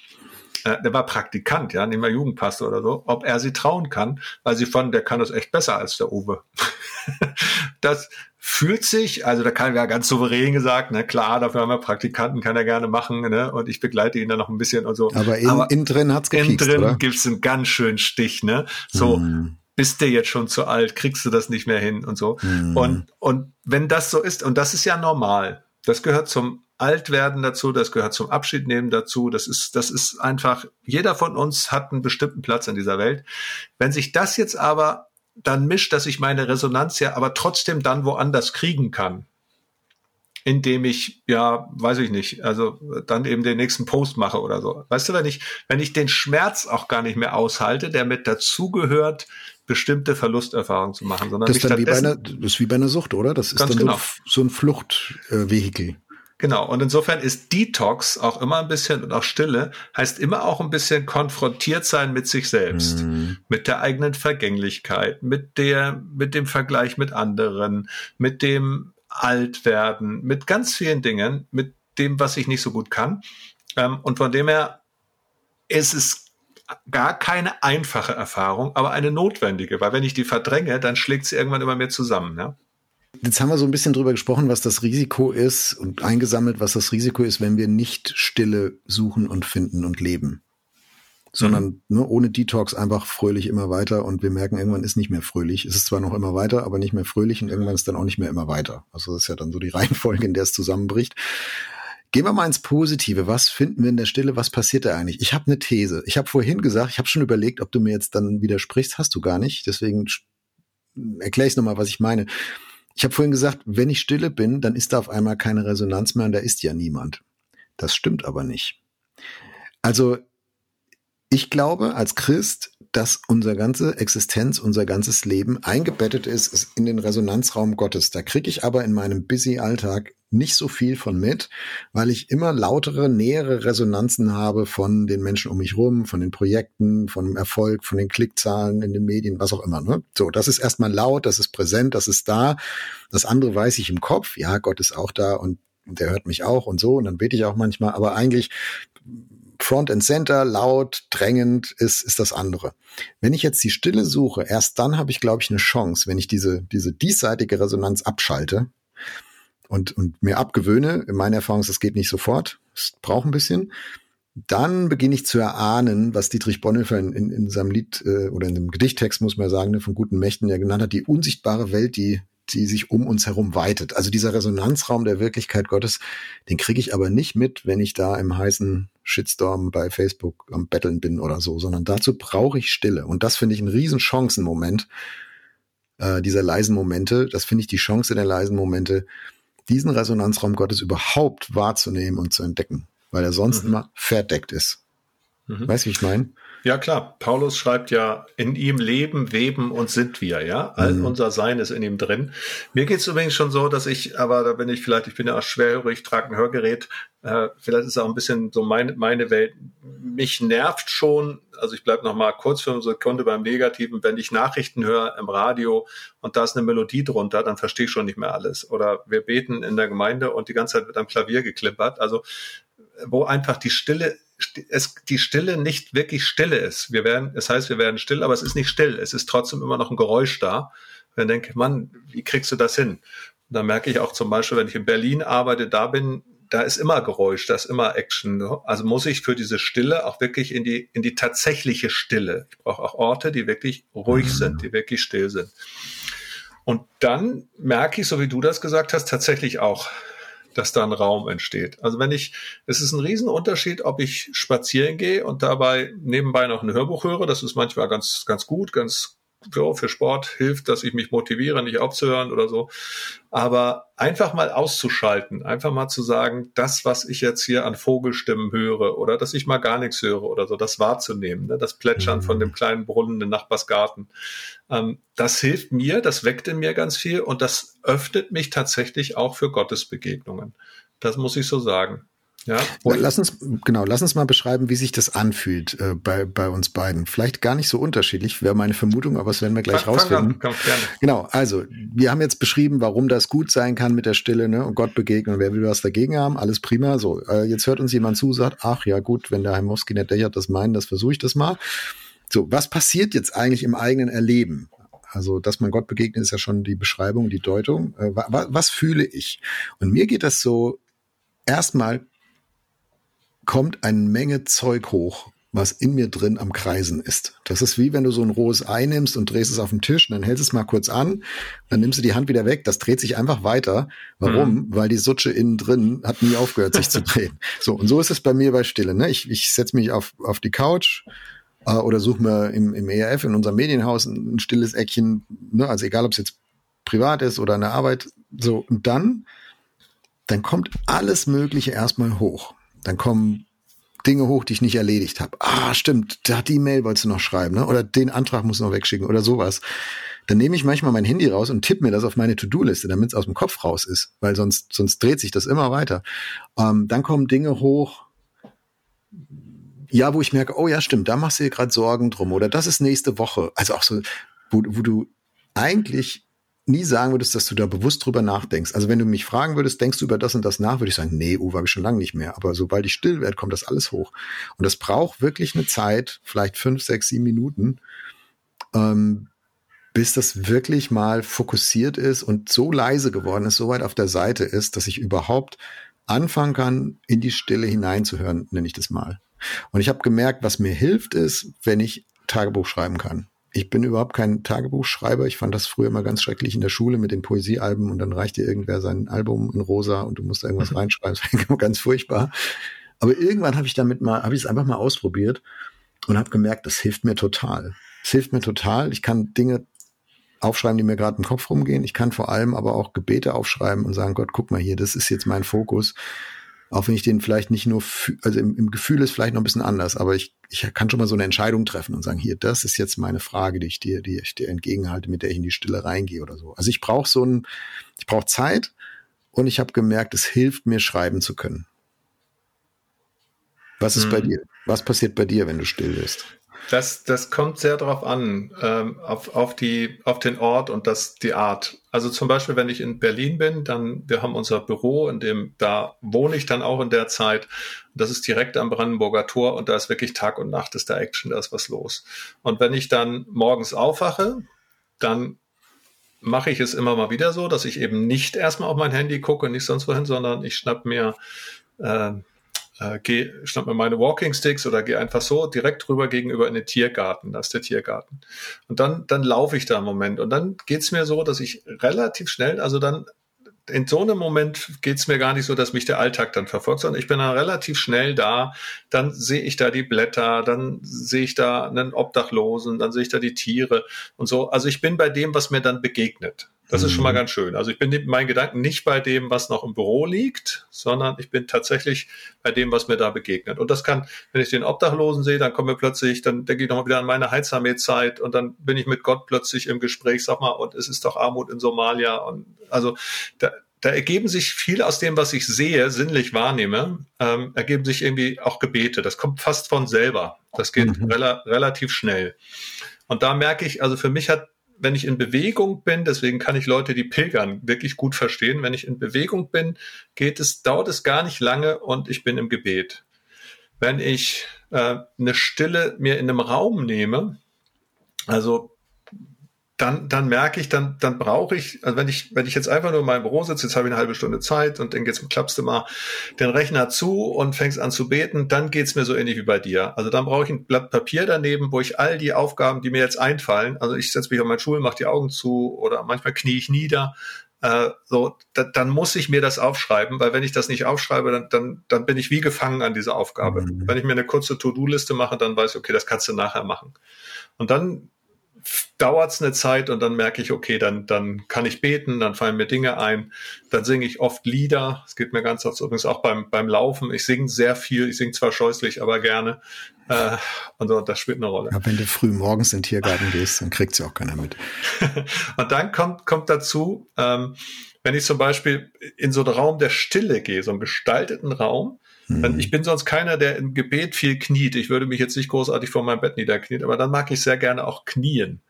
äh, der war Praktikant, ja, nicht mehr Jugendpastor oder so, ob er sie trauen kann, weil sie fanden, der kann das echt besser als der Uwe. Das fühlt sich, also da kann ja ganz souverän gesagt, ne, klar, dafür haben wir Praktikanten, kann er gerne machen, ne, und ich begleite ihn dann noch ein bisschen und so. Aber innen, Aber innen drin hat's gepiekst, Innen drin gibt's einen ganz schönen Stich, ne, so. Mm bist du jetzt schon zu alt, kriegst du das nicht mehr hin und so. Mm. Und, und wenn das so ist, und das ist ja normal, das gehört zum Altwerden dazu, das gehört zum Abschiednehmen dazu. Das ist, das ist einfach, jeder von uns hat einen bestimmten Platz in dieser Welt. Wenn sich das jetzt aber dann mischt, dass ich meine Resonanz ja aber trotzdem dann woanders kriegen kann, indem ich, ja, weiß ich nicht, also dann eben den nächsten Post mache oder so. Weißt du, wenn ich, wenn ich den Schmerz auch gar nicht mehr aushalte, der mit dazugehört, bestimmte Verlusterfahrungen zu machen, sondern das ist, dann wie bei einer, das ist wie bei einer Sucht, oder? Das ist dann genau. so, so ein Fluchtvehikel. Genau. Und insofern ist Detox auch immer ein bisschen und auch Stille heißt immer auch ein bisschen konfrontiert sein mit sich selbst, mhm. mit der eigenen Vergänglichkeit, mit der, mit dem Vergleich mit anderen, mit dem Altwerden, mit ganz vielen Dingen, mit dem, was ich nicht so gut kann. Ähm, und von dem her ist es gar keine einfache Erfahrung, aber eine notwendige, weil wenn ich die verdränge, dann schlägt sie irgendwann immer mehr zusammen. Ja? Jetzt haben wir so ein bisschen drüber gesprochen, was das Risiko ist und eingesammelt, was das Risiko ist, wenn wir nicht Stille suchen und finden und leben. Sondern mhm. ne, ohne Detox einfach fröhlich immer weiter und wir merken, irgendwann ist nicht mehr fröhlich. Es ist zwar noch immer weiter, aber nicht mehr fröhlich und irgendwann ist dann auch nicht mehr immer weiter. Also das ist ja dann so die Reihenfolge, in der es zusammenbricht. Gehen wir mal ins Positive. Was finden wir in der Stille? Was passiert da eigentlich? Ich habe eine These. Ich habe vorhin gesagt, ich habe schon überlegt, ob du mir jetzt dann widersprichst. Hast du gar nicht. Deswegen erkläre ich nochmal, was ich meine. Ich habe vorhin gesagt, wenn ich stille bin, dann ist da auf einmal keine Resonanz mehr und da ist ja niemand. Das stimmt aber nicht. Also ich glaube als Christ, dass unsere ganze Existenz, unser ganzes Leben eingebettet ist, ist in den Resonanzraum Gottes. Da kriege ich aber in meinem busy Alltag nicht so viel von mit, weil ich immer lautere, nähere Resonanzen habe von den Menschen um mich rum, von den Projekten, von dem Erfolg, von den Klickzahlen in den Medien, was auch immer. Ne? So, das ist erstmal laut, das ist präsent, das ist da. Das andere weiß ich im Kopf. Ja, Gott ist auch da und der hört mich auch und so. Und dann bete ich auch manchmal. Aber eigentlich Front and Center, laut, drängend ist, ist das andere. Wenn ich jetzt die Stille suche, erst dann habe ich, glaube ich, eine Chance, wenn ich diese, diese diesseitige Resonanz abschalte und, und mir abgewöhne. In meiner Erfahrung, es geht nicht sofort, es braucht ein bisschen. Dann beginne ich zu erahnen, was Dietrich Bonhoeffer in, in, in seinem Lied äh, oder in dem Gedichttext, muss man sagen, ne, von guten Mächten, der genannt hat, die unsichtbare Welt, die die sich um uns herum weitet. Also dieser Resonanzraum der Wirklichkeit Gottes, den kriege ich aber nicht mit, wenn ich da im heißen Shitstorm bei Facebook am Betteln bin oder so, sondern dazu brauche ich Stille. Und das finde ich ein riesen Chancenmoment, äh, dieser leisen Momente. Das finde ich die Chance der leisen Momente, diesen Resonanzraum Gottes überhaupt wahrzunehmen und zu entdecken, weil er sonst mhm. immer verdeckt ist. Mhm. Weißt du, wie ich meine? Ja, klar. Paulus schreibt ja, in ihm leben, weben und sind wir, ja. All mhm. unser Sein ist in ihm drin. Mir geht es übrigens schon so, dass ich, aber da bin ich vielleicht, ich bin ja auch schwerhörig, trage ein Hörgerät. Äh, vielleicht ist es auch ein bisschen so meine, meine Welt. Mich nervt schon, also ich bleibe noch mal kurz für eine Sekunde beim Negativen, wenn ich Nachrichten höre im Radio und da ist eine Melodie drunter, dann verstehe ich schon nicht mehr alles. Oder wir beten in der Gemeinde und die ganze Zeit wird am Klavier geklippert. Also wo einfach die Stille es die Stille nicht wirklich Stille ist. Wir werden, es heißt, wir werden still, aber es ist nicht still. Es ist trotzdem immer noch ein Geräusch da. Und dann denke ich, Mann, wie kriegst du das hin? Und dann merke ich auch zum Beispiel, wenn ich in Berlin arbeite, da bin, da ist immer Geräusch, da ist immer Action. Also muss ich für diese Stille auch wirklich in die, in die tatsächliche Stille. Ich brauche auch Orte, die wirklich ruhig sind, die wirklich still sind. Und dann merke ich, so wie du das gesagt hast, tatsächlich auch, dass da ein Raum entsteht. Also wenn ich, es ist ein Riesenunterschied, ob ich spazieren gehe und dabei nebenbei noch ein Hörbuch höre. Das ist manchmal ganz, ganz gut, ganz so, für Sport hilft, dass ich mich motiviere, nicht aufzuhören oder so. Aber einfach mal auszuschalten, einfach mal zu sagen, das, was ich jetzt hier an Vogelstimmen höre oder dass ich mal gar nichts höre oder so, das wahrzunehmen, ne? das Plätschern mhm. von dem kleinen Brunnen im Nachbarsgarten. Ähm, das hilft mir, das weckt in mir ganz viel und das öffnet mich tatsächlich auch für Gottesbegegnungen. Das muss ich so sagen. Ja. Lass uns, genau, lass uns mal beschreiben, wie sich das anfühlt äh, bei, bei uns beiden. Vielleicht gar nicht so unterschiedlich, wäre meine Vermutung, aber das werden wir gleich fang, rausfinden. An, genau, also wir haben jetzt beschrieben, warum das gut sein kann mit der Stille ne, und Gott begegnen. Wer will was dagegen haben? Alles prima. So, äh, jetzt hört uns jemand zu, sagt, ach ja gut, wenn der Heimowski nicht der das meinen, das versuche ich das mal. So, was passiert jetzt eigentlich im eigenen Erleben? Also, dass man Gott begegnet, ist ja schon die Beschreibung, die Deutung. Äh, was, was fühle ich? Und mir geht das so erstmal kommt eine Menge Zeug hoch, was in mir drin am Kreisen ist. Das ist wie wenn du so ein rohes Ei nimmst und drehst es auf den Tisch und dann hältst es mal kurz an, dann nimmst du die Hand wieder weg, das dreht sich einfach weiter. Warum? Mhm. Weil die Sutsche innen drin hat nie aufgehört, sich zu drehen. So, und so ist es bei mir bei Stille. Ne? Ich, ich setze mich auf, auf die Couch äh, oder suche mir im, im ERF, in unserem Medienhaus, ein, ein stilles Eckchen, ne? also egal, ob es jetzt privat ist oder eine Arbeit, so, und dann, dann kommt alles Mögliche erstmal hoch. Dann kommen Dinge hoch, die ich nicht erledigt habe. Ah, stimmt, da die Mail wolltest du noch schreiben, ne? Oder den Antrag muss noch wegschicken oder sowas. Dann nehme ich manchmal mein Handy raus und tippe mir das auf meine To-Do-Liste, damit es aus dem Kopf raus ist, weil sonst sonst dreht sich das immer weiter. Ähm, dann kommen Dinge hoch, ja, wo ich merke, oh ja, stimmt, da machst du dir gerade Sorgen drum oder das ist nächste Woche. Also auch so, wo, wo du eigentlich nie sagen würdest, dass du da bewusst drüber nachdenkst. Also wenn du mich fragen würdest, denkst du über das und das nach, würde ich sagen, nee, Uwe, habe ich schon lange nicht mehr. Aber sobald ich still werde, kommt das alles hoch. Und das braucht wirklich eine Zeit, vielleicht fünf, sechs, sieben Minuten, ähm, bis das wirklich mal fokussiert ist und so leise geworden ist, so weit auf der Seite ist, dass ich überhaupt anfangen kann, in die Stille hineinzuhören, nenne ich das mal. Und ich habe gemerkt, was mir hilft, ist, wenn ich Tagebuch schreiben kann ich bin überhaupt kein Tagebuchschreiber. Ich fand das früher immer ganz schrecklich in der Schule mit den Poesiealben und dann reicht dir irgendwer sein Album in rosa und du musst da irgendwas mhm. reinschreiben. Das war ganz furchtbar. Aber irgendwann habe ich damit mal, habe ich es einfach mal ausprobiert und habe gemerkt, das hilft mir total. Es hilft mir total. Ich kann Dinge aufschreiben, die mir gerade im Kopf rumgehen. Ich kann vor allem aber auch Gebete aufschreiben und sagen, Gott, guck mal hier, das ist jetzt mein Fokus. Auch wenn ich den vielleicht nicht nur, also im, im, Gefühl ist vielleicht noch ein bisschen anders, aber ich, ich kann schon mal so eine Entscheidung treffen und sagen, hier, das ist jetzt meine Frage, die ich dir, die ich dir entgegenhalte, mit der ich in die Stille reingehe oder so. Also ich brauche so ein, ich brauche Zeit und ich habe gemerkt, es hilft mir, schreiben zu können. Was ist hm. bei dir? Was passiert bei dir, wenn du still bist? Das, das kommt sehr darauf an, ähm, auf, auf, die, auf den Ort und das, die Art. Also zum Beispiel, wenn ich in Berlin bin, dann, wir haben unser Büro, in dem, da wohne ich dann auch in der Zeit. Das ist direkt am Brandenburger Tor und da ist wirklich Tag und Nacht ist da Action, da ist was los. Und wenn ich dann morgens aufwache, dann mache ich es immer mal wieder so, dass ich eben nicht erstmal auf mein Handy gucke, nicht sonst wohin, sondern ich schnapp mir äh, äh, geh, schnapp mir meine Walking Sticks oder gehe einfach so direkt rüber gegenüber in den Tiergarten. Da ist der Tiergarten. Und dann, dann laufe ich da einen Moment. Und dann geht's mir so, dass ich relativ schnell, also dann in so einem Moment geht's mir gar nicht so, dass mich der Alltag dann verfolgt, sondern ich bin dann relativ schnell da, dann sehe ich da die Blätter, dann sehe ich da einen Obdachlosen, dann sehe ich da die Tiere und so. Also ich bin bei dem, was mir dann begegnet. Das ist schon mal mhm. ganz schön. Also ich bin mit meinen Gedanken nicht bei dem, was noch im Büro liegt, sondern ich bin tatsächlich bei dem, was mir da begegnet. Und das kann, wenn ich den Obdachlosen sehe, dann kommen wir plötzlich, dann denke ich nochmal wieder an meine Heizarmee-Zeit und dann bin ich mit Gott plötzlich im Gespräch, sag mal, und es ist doch Armut in Somalia. Und also da, da ergeben sich viel aus dem, was ich sehe, sinnlich wahrnehme, ähm, ergeben sich irgendwie auch Gebete. Das kommt fast von selber. Das geht mhm. rela relativ schnell. Und da merke ich, also für mich hat wenn ich in Bewegung bin, deswegen kann ich Leute, die pilgern, wirklich gut verstehen. Wenn ich in Bewegung bin, geht es, dauert es gar nicht lange und ich bin im Gebet. Wenn ich äh, eine Stille mir in einem Raum nehme, also dann, dann merke ich, dann, dann brauche ich, also wenn ich, wenn ich jetzt einfach nur in meinem Büro sitze, jetzt habe ich eine halbe Stunde Zeit und dann geht's, klappst du mal den Rechner zu und fängst an zu beten, dann geht's mir so ähnlich wie bei dir. Also dann brauche ich ein Blatt Papier daneben, wo ich all die Aufgaben, die mir jetzt einfallen, also ich setze mich auf meinen Stuhl, mache die Augen zu oder manchmal knie ich nieder, äh, so, da, dann muss ich mir das aufschreiben, weil wenn ich das nicht aufschreibe, dann, dann, dann bin ich wie gefangen an dieser Aufgabe. Mhm. Wenn ich mir eine kurze To-Do-Liste mache, dann weiß ich, okay, das kannst du nachher machen. Und dann dauert es eine Zeit und dann merke ich, okay, dann, dann kann ich beten, dann fallen mir Dinge ein, dann singe ich oft Lieder. Es geht mir ganz oft übrigens auch beim, beim Laufen. Ich singe sehr viel, ich singe zwar scheußlich, aber gerne. Äh, und so, das spielt eine Rolle. Ja, wenn du früh morgens in den Tiergarten gehst, dann kriegt sie auch keiner mit. und dann kommt, kommt dazu, ähm, wenn ich zum Beispiel in so einen Raum der Stille gehe, so einen gestalteten Raum, Mhm. Ich bin sonst keiner, der im Gebet viel kniet. Ich würde mich jetzt nicht großartig vor meinem Bett niederknien, aber dann mag ich sehr gerne auch knien.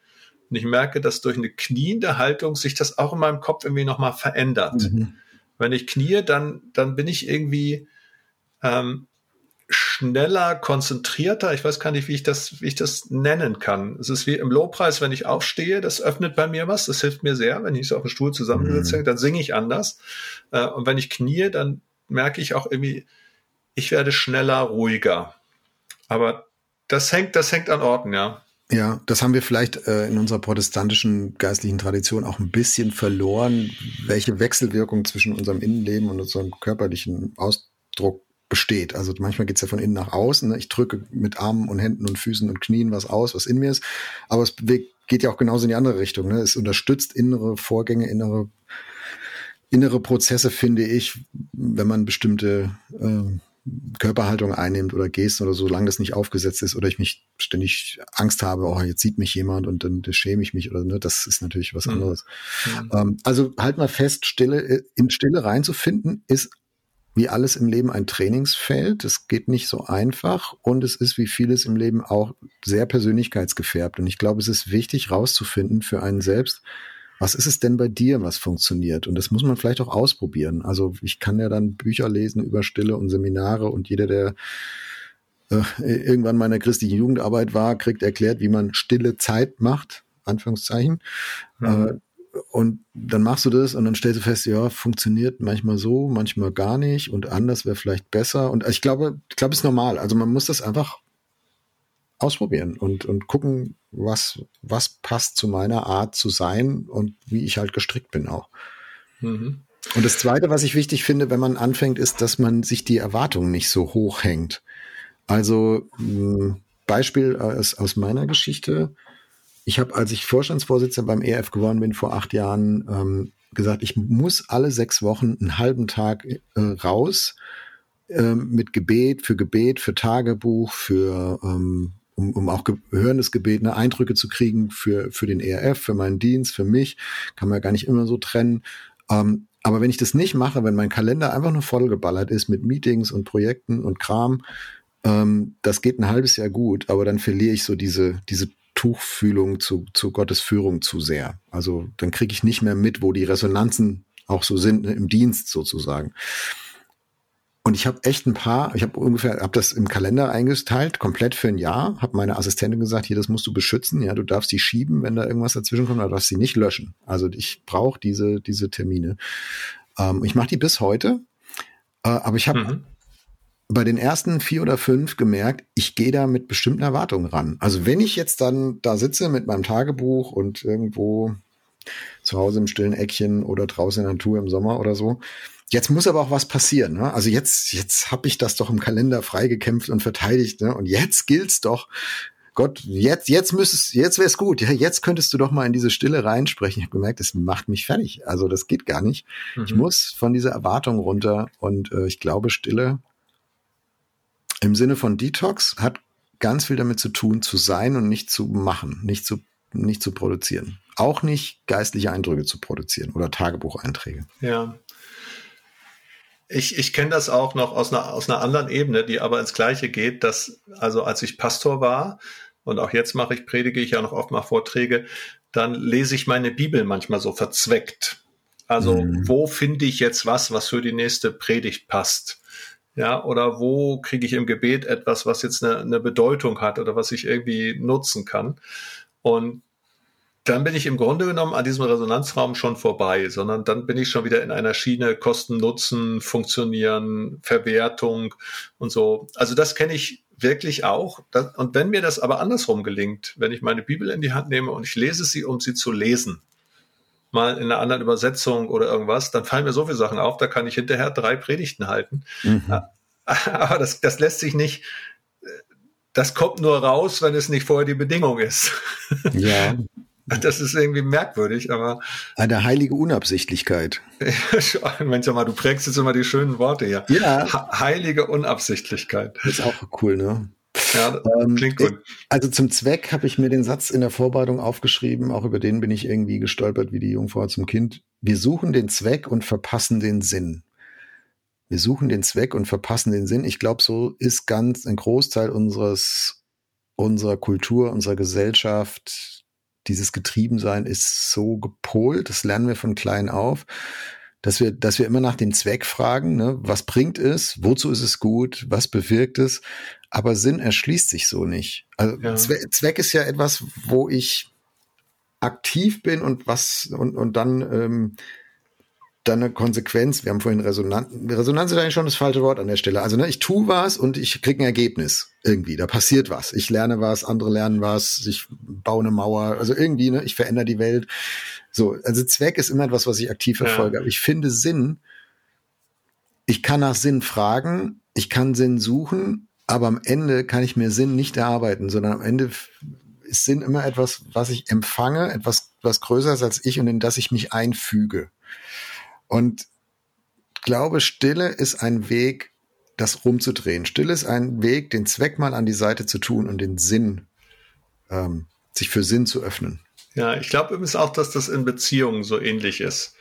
Und ich merke, dass durch eine kniende Haltung sich das auch in meinem Kopf irgendwie nochmal verändert. Mhm. Wenn ich knie, dann, dann bin ich irgendwie ähm, schneller, konzentrierter. Ich weiß gar nicht, wie ich das, wie ich das nennen kann. Es ist wie im Lobpreis, wenn ich aufstehe, das öffnet bei mir was. Das hilft mir sehr. Wenn ich so auf dem Stuhl zusammensetze, mhm. dann singe ich anders. Äh, und wenn ich knie, dann merke ich auch irgendwie, ich werde schneller, ruhiger. Aber das hängt, das hängt an Orten, ja. Ja, das haben wir vielleicht äh, in unserer protestantischen geistlichen Tradition auch ein bisschen verloren, welche Wechselwirkung zwischen unserem Innenleben und unserem körperlichen Ausdruck besteht. Also manchmal geht's ja von innen nach außen. Ne? Ich drücke mit Armen und Händen und Füßen und Knien was aus, was in mir ist. Aber es geht ja auch genauso in die andere Richtung. Ne? Es unterstützt innere Vorgänge, innere, innere Prozesse, finde ich, wenn man bestimmte äh, Körperhaltung einnimmt oder Gesten oder so, solange das nicht aufgesetzt ist oder ich mich ständig Angst habe, oh, jetzt sieht mich jemand und dann schäme ich mich oder ne, das ist natürlich was mhm. anderes. Mhm. Ähm, also halt mal fest, Stille, in Stille reinzufinden, ist wie alles im Leben ein Trainingsfeld. Es geht nicht so einfach und es ist wie vieles im Leben auch sehr persönlichkeitsgefärbt. Und ich glaube, es ist wichtig, rauszufinden für einen selbst, was ist es denn bei dir, was funktioniert? Und das muss man vielleicht auch ausprobieren. Also ich kann ja dann Bücher lesen über Stille und Seminare und jeder, der äh, irgendwann meiner christlichen Jugendarbeit war, kriegt erklärt, wie man stille Zeit macht, Anführungszeichen. Mhm. Äh, und dann machst du das und dann stellst du fest, ja, funktioniert manchmal so, manchmal gar nicht und anders wäre vielleicht besser. Und ich glaube, ich glaube, es ist normal. Also man muss das einfach ausprobieren und, und gucken, was, was passt zu meiner Art zu sein und wie ich halt gestrickt bin auch. Mhm. Und das Zweite, was ich wichtig finde, wenn man anfängt, ist, dass man sich die Erwartungen nicht so hoch hängt. Also Beispiel aus, aus meiner Geschichte. Ich habe, als ich Vorstandsvorsitzender beim EF geworden bin vor acht Jahren, ähm, gesagt, ich muss alle sechs Wochen einen halben Tag äh, raus ähm, mit Gebet, für Gebet, für Tagebuch, für ähm, um, um auch gehörendes Gebet, ne, Eindrücke zu kriegen für, für den ERF, für meinen Dienst, für mich. Kann man ja gar nicht immer so trennen. Ähm, aber wenn ich das nicht mache, wenn mein Kalender einfach nur vollgeballert ist mit Meetings und Projekten und Kram, ähm, das geht ein halbes Jahr gut, aber dann verliere ich so diese, diese Tuchfühlung zu, zu Gottes Führung zu sehr. Also dann kriege ich nicht mehr mit, wo die Resonanzen auch so sind ne, im Dienst sozusagen. Und ich habe echt ein paar, ich habe ungefähr, habe das im Kalender eingeteilt, komplett für ein Jahr, habe meine Assistentin gesagt, hier, das musst du beschützen, ja, du darfst die schieben, wenn da irgendwas dazwischen kommt, aber darfst sie nicht löschen. Also ich brauche diese, diese Termine. Ähm, ich mache die bis heute, äh, aber ich habe mhm. bei den ersten vier oder fünf gemerkt, ich gehe da mit bestimmten Erwartungen ran. Also wenn ich jetzt dann da sitze mit meinem Tagebuch und irgendwo zu Hause im stillen Eckchen oder draußen in der Natur im Sommer oder so, Jetzt muss aber auch was passieren. Ne? Also jetzt, jetzt habe ich das doch im Kalender freigekämpft und verteidigt. Ne? Und jetzt gilt's doch. Gott, jetzt, jetzt müsstest, jetzt wär's gut. Ja, jetzt könntest du doch mal in diese Stille reinsprechen. Ich habe gemerkt, das macht mich fertig. Also das geht gar nicht. Mhm. Ich muss von dieser Erwartung runter. Und äh, ich glaube, Stille im Sinne von Detox hat ganz viel damit zu tun, zu sein und nicht zu machen, nicht zu, nicht zu produzieren. Auch nicht geistliche Eindrücke zu produzieren oder Tagebucheinträge. Ja, ich, ich kenne das auch noch aus einer, aus einer anderen Ebene, die aber ins Gleiche geht, dass, also als ich Pastor war, und auch jetzt mache ich, predige ich ja noch oft mal Vorträge, dann lese ich meine Bibel manchmal so verzweckt. Also, mhm. wo finde ich jetzt was, was für die nächste Predigt passt? Ja, oder wo kriege ich im Gebet etwas, was jetzt eine, eine Bedeutung hat oder was ich irgendwie nutzen kann? Und dann bin ich im Grunde genommen an diesem Resonanzraum schon vorbei, sondern dann bin ich schon wieder in einer Schiene Kosten, Nutzen, Funktionieren, Verwertung und so. Also das kenne ich wirklich auch. Und wenn mir das aber andersrum gelingt, wenn ich meine Bibel in die Hand nehme und ich lese sie, um sie zu lesen, mal in einer anderen Übersetzung oder irgendwas, dann fallen mir so viele Sachen auf, da kann ich hinterher drei Predigten halten. Mhm. Aber das, das lässt sich nicht, das kommt nur raus, wenn es nicht vorher die Bedingung ist. Ja. Das ist irgendwie merkwürdig, aber. Eine heilige Unabsichtlichkeit. Mensch, mal, du prägst jetzt immer die schönen Worte hier. Ja. heilige Unabsichtlichkeit. Das ist auch cool, ne? Ja, ähm, klingt gut. Also zum Zweck habe ich mir den Satz in der Vorbereitung aufgeschrieben, auch über den bin ich irgendwie gestolpert wie die Jungfrau zum Kind. Wir suchen den Zweck und verpassen den Sinn. Wir suchen den Zweck und verpassen den Sinn. Ich glaube, so ist ganz ein Großteil unseres, unserer Kultur, unserer Gesellschaft, dieses Getriebensein ist so gepolt, das lernen wir von klein auf, dass wir, dass wir immer nach dem Zweck fragen, ne? was bringt es, wozu ist es gut, was bewirkt es, aber Sinn erschließt sich so nicht. Also ja. Zweck, Zweck ist ja etwas, wo ich aktiv bin und was und, und dann ähm, dann eine Konsequenz. Wir haben vorhin Resonanz. Resonanz ist eigentlich schon das falsche Wort an der Stelle. Also ne, ich tue was und ich kriege ein Ergebnis irgendwie. Da passiert was. Ich lerne was, andere lernen was, ich baue eine Mauer. Also irgendwie, ne, ich verändere die Welt. So, also Zweck ist immer etwas, was ich aktiv verfolge. Ja. Aber ich finde Sinn. Ich kann nach Sinn fragen, ich kann Sinn suchen, aber am Ende kann ich mir Sinn nicht erarbeiten, sondern am Ende ist Sinn immer etwas, was ich empfange, etwas, was größer ist als ich und in das ich mich einfüge. Und glaube, Stille ist ein Weg, das rumzudrehen. Stille ist ein Weg, den Zweck mal an die Seite zu tun und den Sinn, ähm, sich für Sinn zu öffnen. Ja, ich glaube übrigens auch, dass das in Beziehungen so ähnlich ist.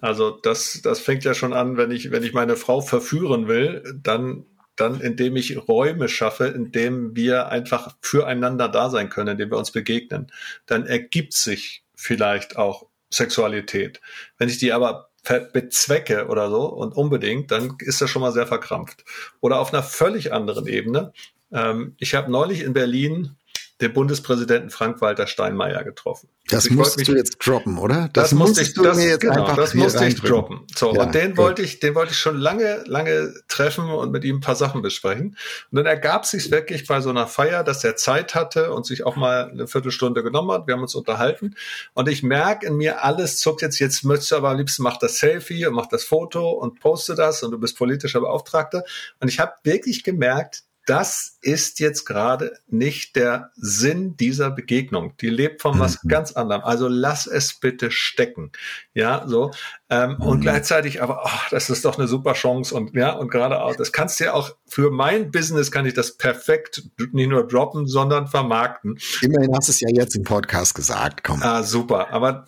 Also das, das fängt ja schon an, wenn ich, wenn ich meine Frau verführen will, dann, dann indem ich Räume schaffe, indem wir einfach füreinander da sein können, indem wir uns begegnen, dann ergibt sich vielleicht auch Sexualität. Wenn ich die aber bezwecke oder so und unbedingt, dann ist das schon mal sehr verkrampft. Oder auf einer völlig anderen Ebene. Ähm, ich habe neulich in Berlin den Bundespräsidenten Frank-Walter Steinmeier getroffen. Das also musst mich, du jetzt droppen, oder? Das, das musste ich, das, genau, das musste ich droppen. So, ja, und den gut. wollte ich, den wollte ich schon lange, lange treffen und mit ihm ein paar Sachen besprechen. Und dann ergab sich wirklich bei so einer Feier, dass er Zeit hatte und sich auch mal eine Viertelstunde genommen hat. Wir haben uns unterhalten und ich merke in mir, alles zuckt jetzt, jetzt möchtest du aber am liebsten mach das Selfie und mach das Foto und poste das und du bist politischer Beauftragter. Und ich habe wirklich gemerkt, das ist jetzt gerade nicht der Sinn dieser Begegnung. Die lebt von was mhm. ganz anderem. Also lass es bitte stecken. Ja, so. Ähm, mhm. Und gleichzeitig aber, oh, das ist doch eine super Chance und ja, und gerade auch, das kannst du ja auch für mein Business kann ich das perfekt nicht nur droppen, sondern vermarkten. Immerhin hast du es ja jetzt im Podcast gesagt, komm. Ah, super. Aber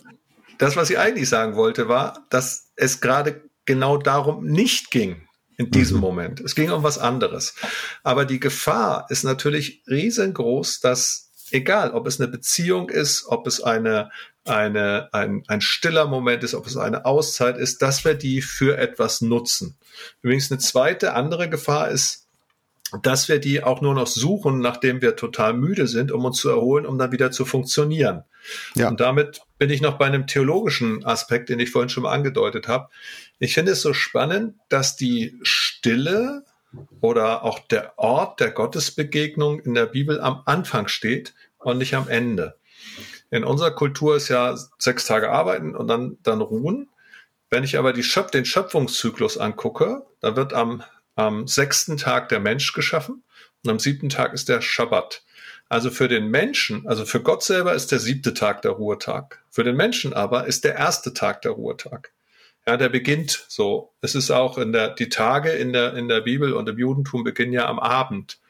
das, was ich eigentlich sagen wollte, war, dass es gerade genau darum nicht ging in diesem mhm. Moment. Es ging um was anderes. Aber die Gefahr ist natürlich riesengroß, dass egal, ob es eine Beziehung ist, ob es eine, eine, ein, ein stiller Moment ist, ob es eine Auszeit ist, dass wir die für etwas nutzen. Übrigens eine zweite andere Gefahr ist, dass wir die auch nur noch suchen, nachdem wir total müde sind, um uns zu erholen, um dann wieder zu funktionieren. Ja. Und damit bin ich noch bei einem theologischen Aspekt, den ich vorhin schon mal angedeutet habe. Ich finde es so spannend, dass die Stille oder auch der Ort der Gottesbegegnung in der Bibel am Anfang steht und nicht am Ende. In unserer Kultur ist ja sechs Tage arbeiten und dann, dann ruhen. Wenn ich aber die Schöp den Schöpfungszyklus angucke, dann wird am, am sechsten Tag der Mensch geschaffen und am siebten Tag ist der Schabbat. Also für den Menschen, also für Gott selber ist der siebte Tag der Ruhetag. Für den Menschen aber ist der erste Tag der Ruhetag. Ja, der beginnt so. Es ist auch in der, die Tage in der, in der Bibel und im Judentum beginnen ja am Abend.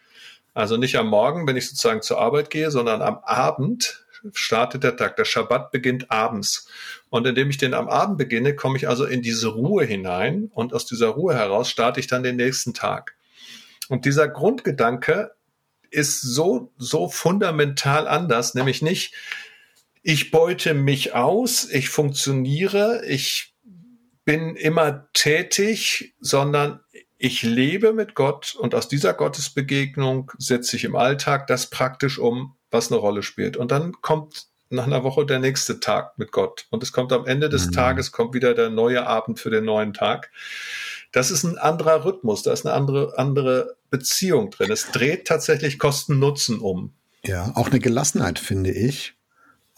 Also nicht am Morgen, wenn ich sozusagen zur Arbeit gehe, sondern am Abend startet der Tag. Der Schabbat beginnt abends. Und indem ich den am Abend beginne, komme ich also in diese Ruhe hinein und aus dieser Ruhe heraus starte ich dann den nächsten Tag. Und dieser Grundgedanke ist so, so fundamental anders, nämlich nicht, ich beute mich aus, ich funktioniere, ich bin immer tätig, sondern ich lebe mit Gott und aus dieser Gottesbegegnung setze ich im Alltag das praktisch um, was eine Rolle spielt. Und dann kommt nach einer Woche der nächste Tag mit Gott. Und es kommt am Ende des mhm. Tages, kommt wieder der neue Abend für den neuen Tag. Das ist ein anderer Rhythmus, da ist eine andere, andere Beziehung drin. Es dreht tatsächlich Kosten-Nutzen um. Ja, auch eine Gelassenheit, finde ich.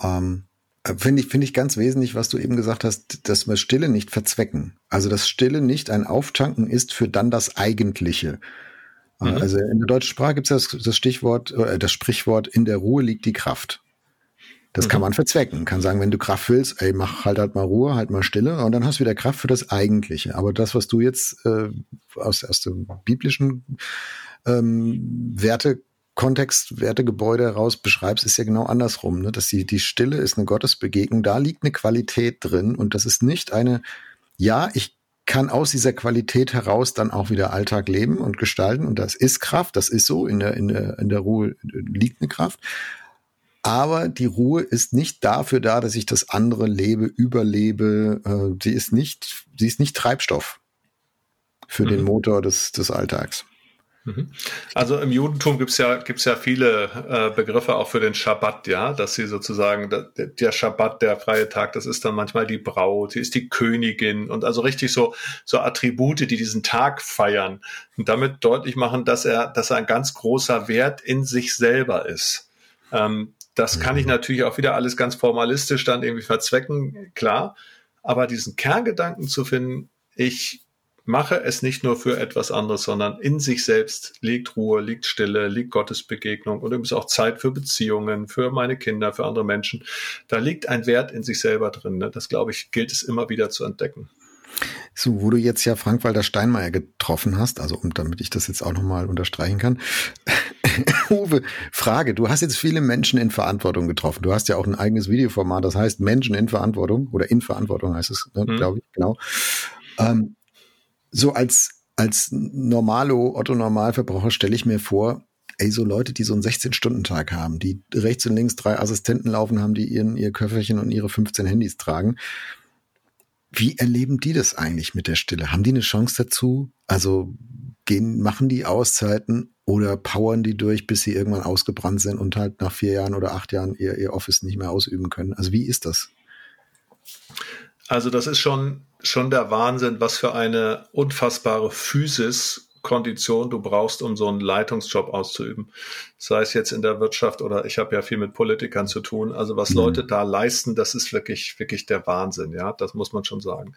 Ähm, finde ich, finde ich ganz wesentlich, was du eben gesagt hast, dass wir Stille nicht verzwecken. Also, dass Stille nicht ein Auftanken ist für dann das Eigentliche. Äh, mhm. Also in der deutschen Sprache gibt es das, das Stichwort, äh, das Sprichwort, in der Ruhe liegt die Kraft. Das mhm. kann man verzwecken. Kann sagen, wenn du Kraft willst, ey, mach halt halt mal Ruhe, halt mal Stille und dann hast du wieder Kraft für das Eigentliche. Aber das, was du jetzt äh, aus, aus dem biblischen ähm, Werte Kontext, Wertegebäude heraus beschreibst, ist ja genau andersrum, ne? dass die, die Stille ist eine Gottesbegegnung, da liegt eine Qualität drin und das ist nicht eine, ja, ich kann aus dieser Qualität heraus dann auch wieder Alltag leben und gestalten und das ist Kraft, das ist so, in der, in der, in der Ruhe liegt eine Kraft, aber die Ruhe ist nicht dafür da, dass ich das andere lebe, überlebe. Äh, sie ist nicht, sie ist nicht Treibstoff für mhm. den Motor des, des Alltags. Mhm. Also im Judentum gibt's ja, gibt's ja viele äh, Begriffe auch für den Schabbat, ja, dass sie sozusagen, der, der Schabbat, der freie Tag, das ist dann manchmal die Braut, sie ist die Königin und also richtig so, so Attribute, die diesen Tag feiern und damit deutlich machen, dass er, dass er ein ganz großer Wert in sich selber ist. Ähm, das kann ich mhm. natürlich auch wieder alles ganz formalistisch dann irgendwie verzwecken, klar. Aber diesen Kerngedanken zu finden, ich mache es nicht nur für etwas anderes, sondern in sich selbst liegt Ruhe, liegt Stille, liegt Gottesbegegnung und übrigens auch Zeit für Beziehungen, für meine Kinder, für andere Menschen. Da liegt ein Wert in sich selber drin. Ne? Das, glaube ich, gilt es immer wieder zu entdecken. So, wo du jetzt ja Frank-Walter Steinmeier getroffen hast, also um, damit ich das jetzt auch nochmal unterstreichen kann. Uwe, Frage, du hast jetzt viele Menschen in Verantwortung getroffen. Du hast ja auch ein eigenes Videoformat, das heißt Menschen in Verantwortung oder in Verantwortung heißt es, ne, mhm. glaube ich, genau. Ähm, so als, als Normalo, Otto Normalverbraucher stelle ich mir vor, ey, so Leute, die so einen 16-Stunden-Tag haben, die rechts und links drei Assistenten laufen haben, die ihren, ihr Köfferchen und ihre 15 Handys tragen wie erleben die das eigentlich mit der Stille? Haben die eine Chance dazu? Also gehen, machen die Auszeiten oder powern die durch, bis sie irgendwann ausgebrannt sind und halt nach vier Jahren oder acht Jahren ihr, ihr Office nicht mehr ausüben können? Also wie ist das? Also das ist schon, schon der Wahnsinn, was für eine unfassbare Physis Kondition du brauchst, um so einen Leitungsjob auszuüben. Sei es jetzt in der Wirtschaft oder ich habe ja viel mit Politikern zu tun. Also was mhm. Leute da leisten, das ist wirklich, wirklich der Wahnsinn, ja, das muss man schon sagen.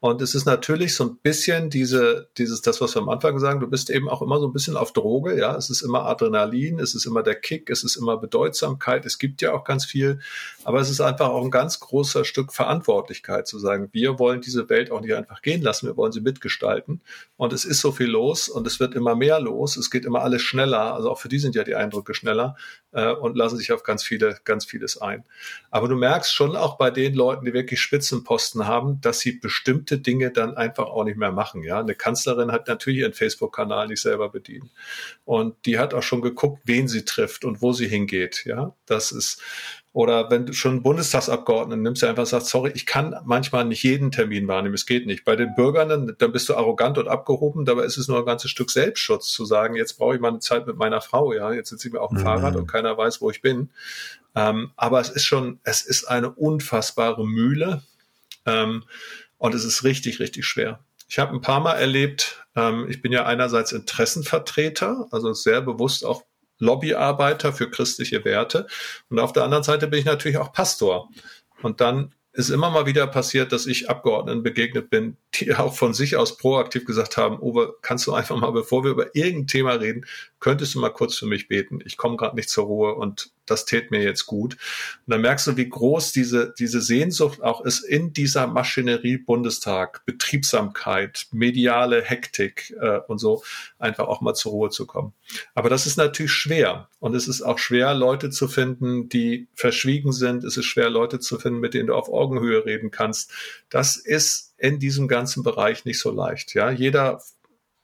Und es ist natürlich so ein bisschen diese, dieses, das, was wir am Anfang sagen, du bist eben auch immer so ein bisschen auf Droge, ja, es ist immer Adrenalin, es ist immer der Kick, es ist immer Bedeutsamkeit, es gibt ja auch ganz viel, aber es ist einfach auch ein ganz großer Stück Verantwortlichkeit zu sagen, wir wollen diese Welt auch nicht einfach gehen lassen, wir wollen sie mitgestalten. Und es ist so viel los und es wird immer mehr los, es geht immer alles schneller, also auch für die sind ja die Eindrücke schneller äh, und lassen sich auf ganz viele, ganz vieles ein. Aber du merkst schon auch bei den Leuten, die wirklich Spitzenposten haben, dass sie bestimmte Dinge dann einfach auch nicht mehr machen. Ja, eine Kanzlerin hat natürlich ihren Facebook-Kanal nicht selber bedient und die hat auch schon geguckt, wen sie trifft und wo sie hingeht. Ja, das ist oder wenn du schon Bundestagsabgeordneten nimmst, der einfach sagt, sorry, ich kann manchmal nicht jeden Termin wahrnehmen, es geht nicht. Bei den Bürgern, dann, dann bist du arrogant und abgehoben, dabei ist es nur ein ganzes Stück Selbstschutz zu sagen, jetzt brauche ich mal eine Zeit mit meiner Frau, ja, jetzt sitze ich mir auf dem mhm. Fahrrad und keiner weiß, wo ich bin. Ähm, aber es ist schon, es ist eine unfassbare Mühle ähm, und es ist richtig, richtig schwer. Ich habe ein paar Mal erlebt, ähm, ich bin ja einerseits Interessenvertreter, also sehr bewusst auch Lobbyarbeiter für christliche Werte. Und auf der anderen Seite bin ich natürlich auch Pastor. Und dann ist immer mal wieder passiert, dass ich Abgeordneten begegnet bin, die auch von sich aus proaktiv gesagt haben, Uwe, kannst du einfach mal, bevor wir über irgendein Thema reden, könntest du mal kurz für mich beten? Ich komme gerade nicht zur Ruhe und das tät mir jetzt gut. Und dann merkst du, wie groß diese, diese Sehnsucht auch ist in dieser Maschinerie Bundestag, Betriebsamkeit, mediale Hektik äh, und so, einfach auch mal zur Ruhe zu kommen. Aber das ist natürlich schwer. Und es ist auch schwer, Leute zu finden, die verschwiegen sind. Es ist schwer, Leute zu finden, mit denen du auf Augenhöhe reden kannst. Das ist in diesem ganzen Bereich nicht so leicht. Ja, jeder,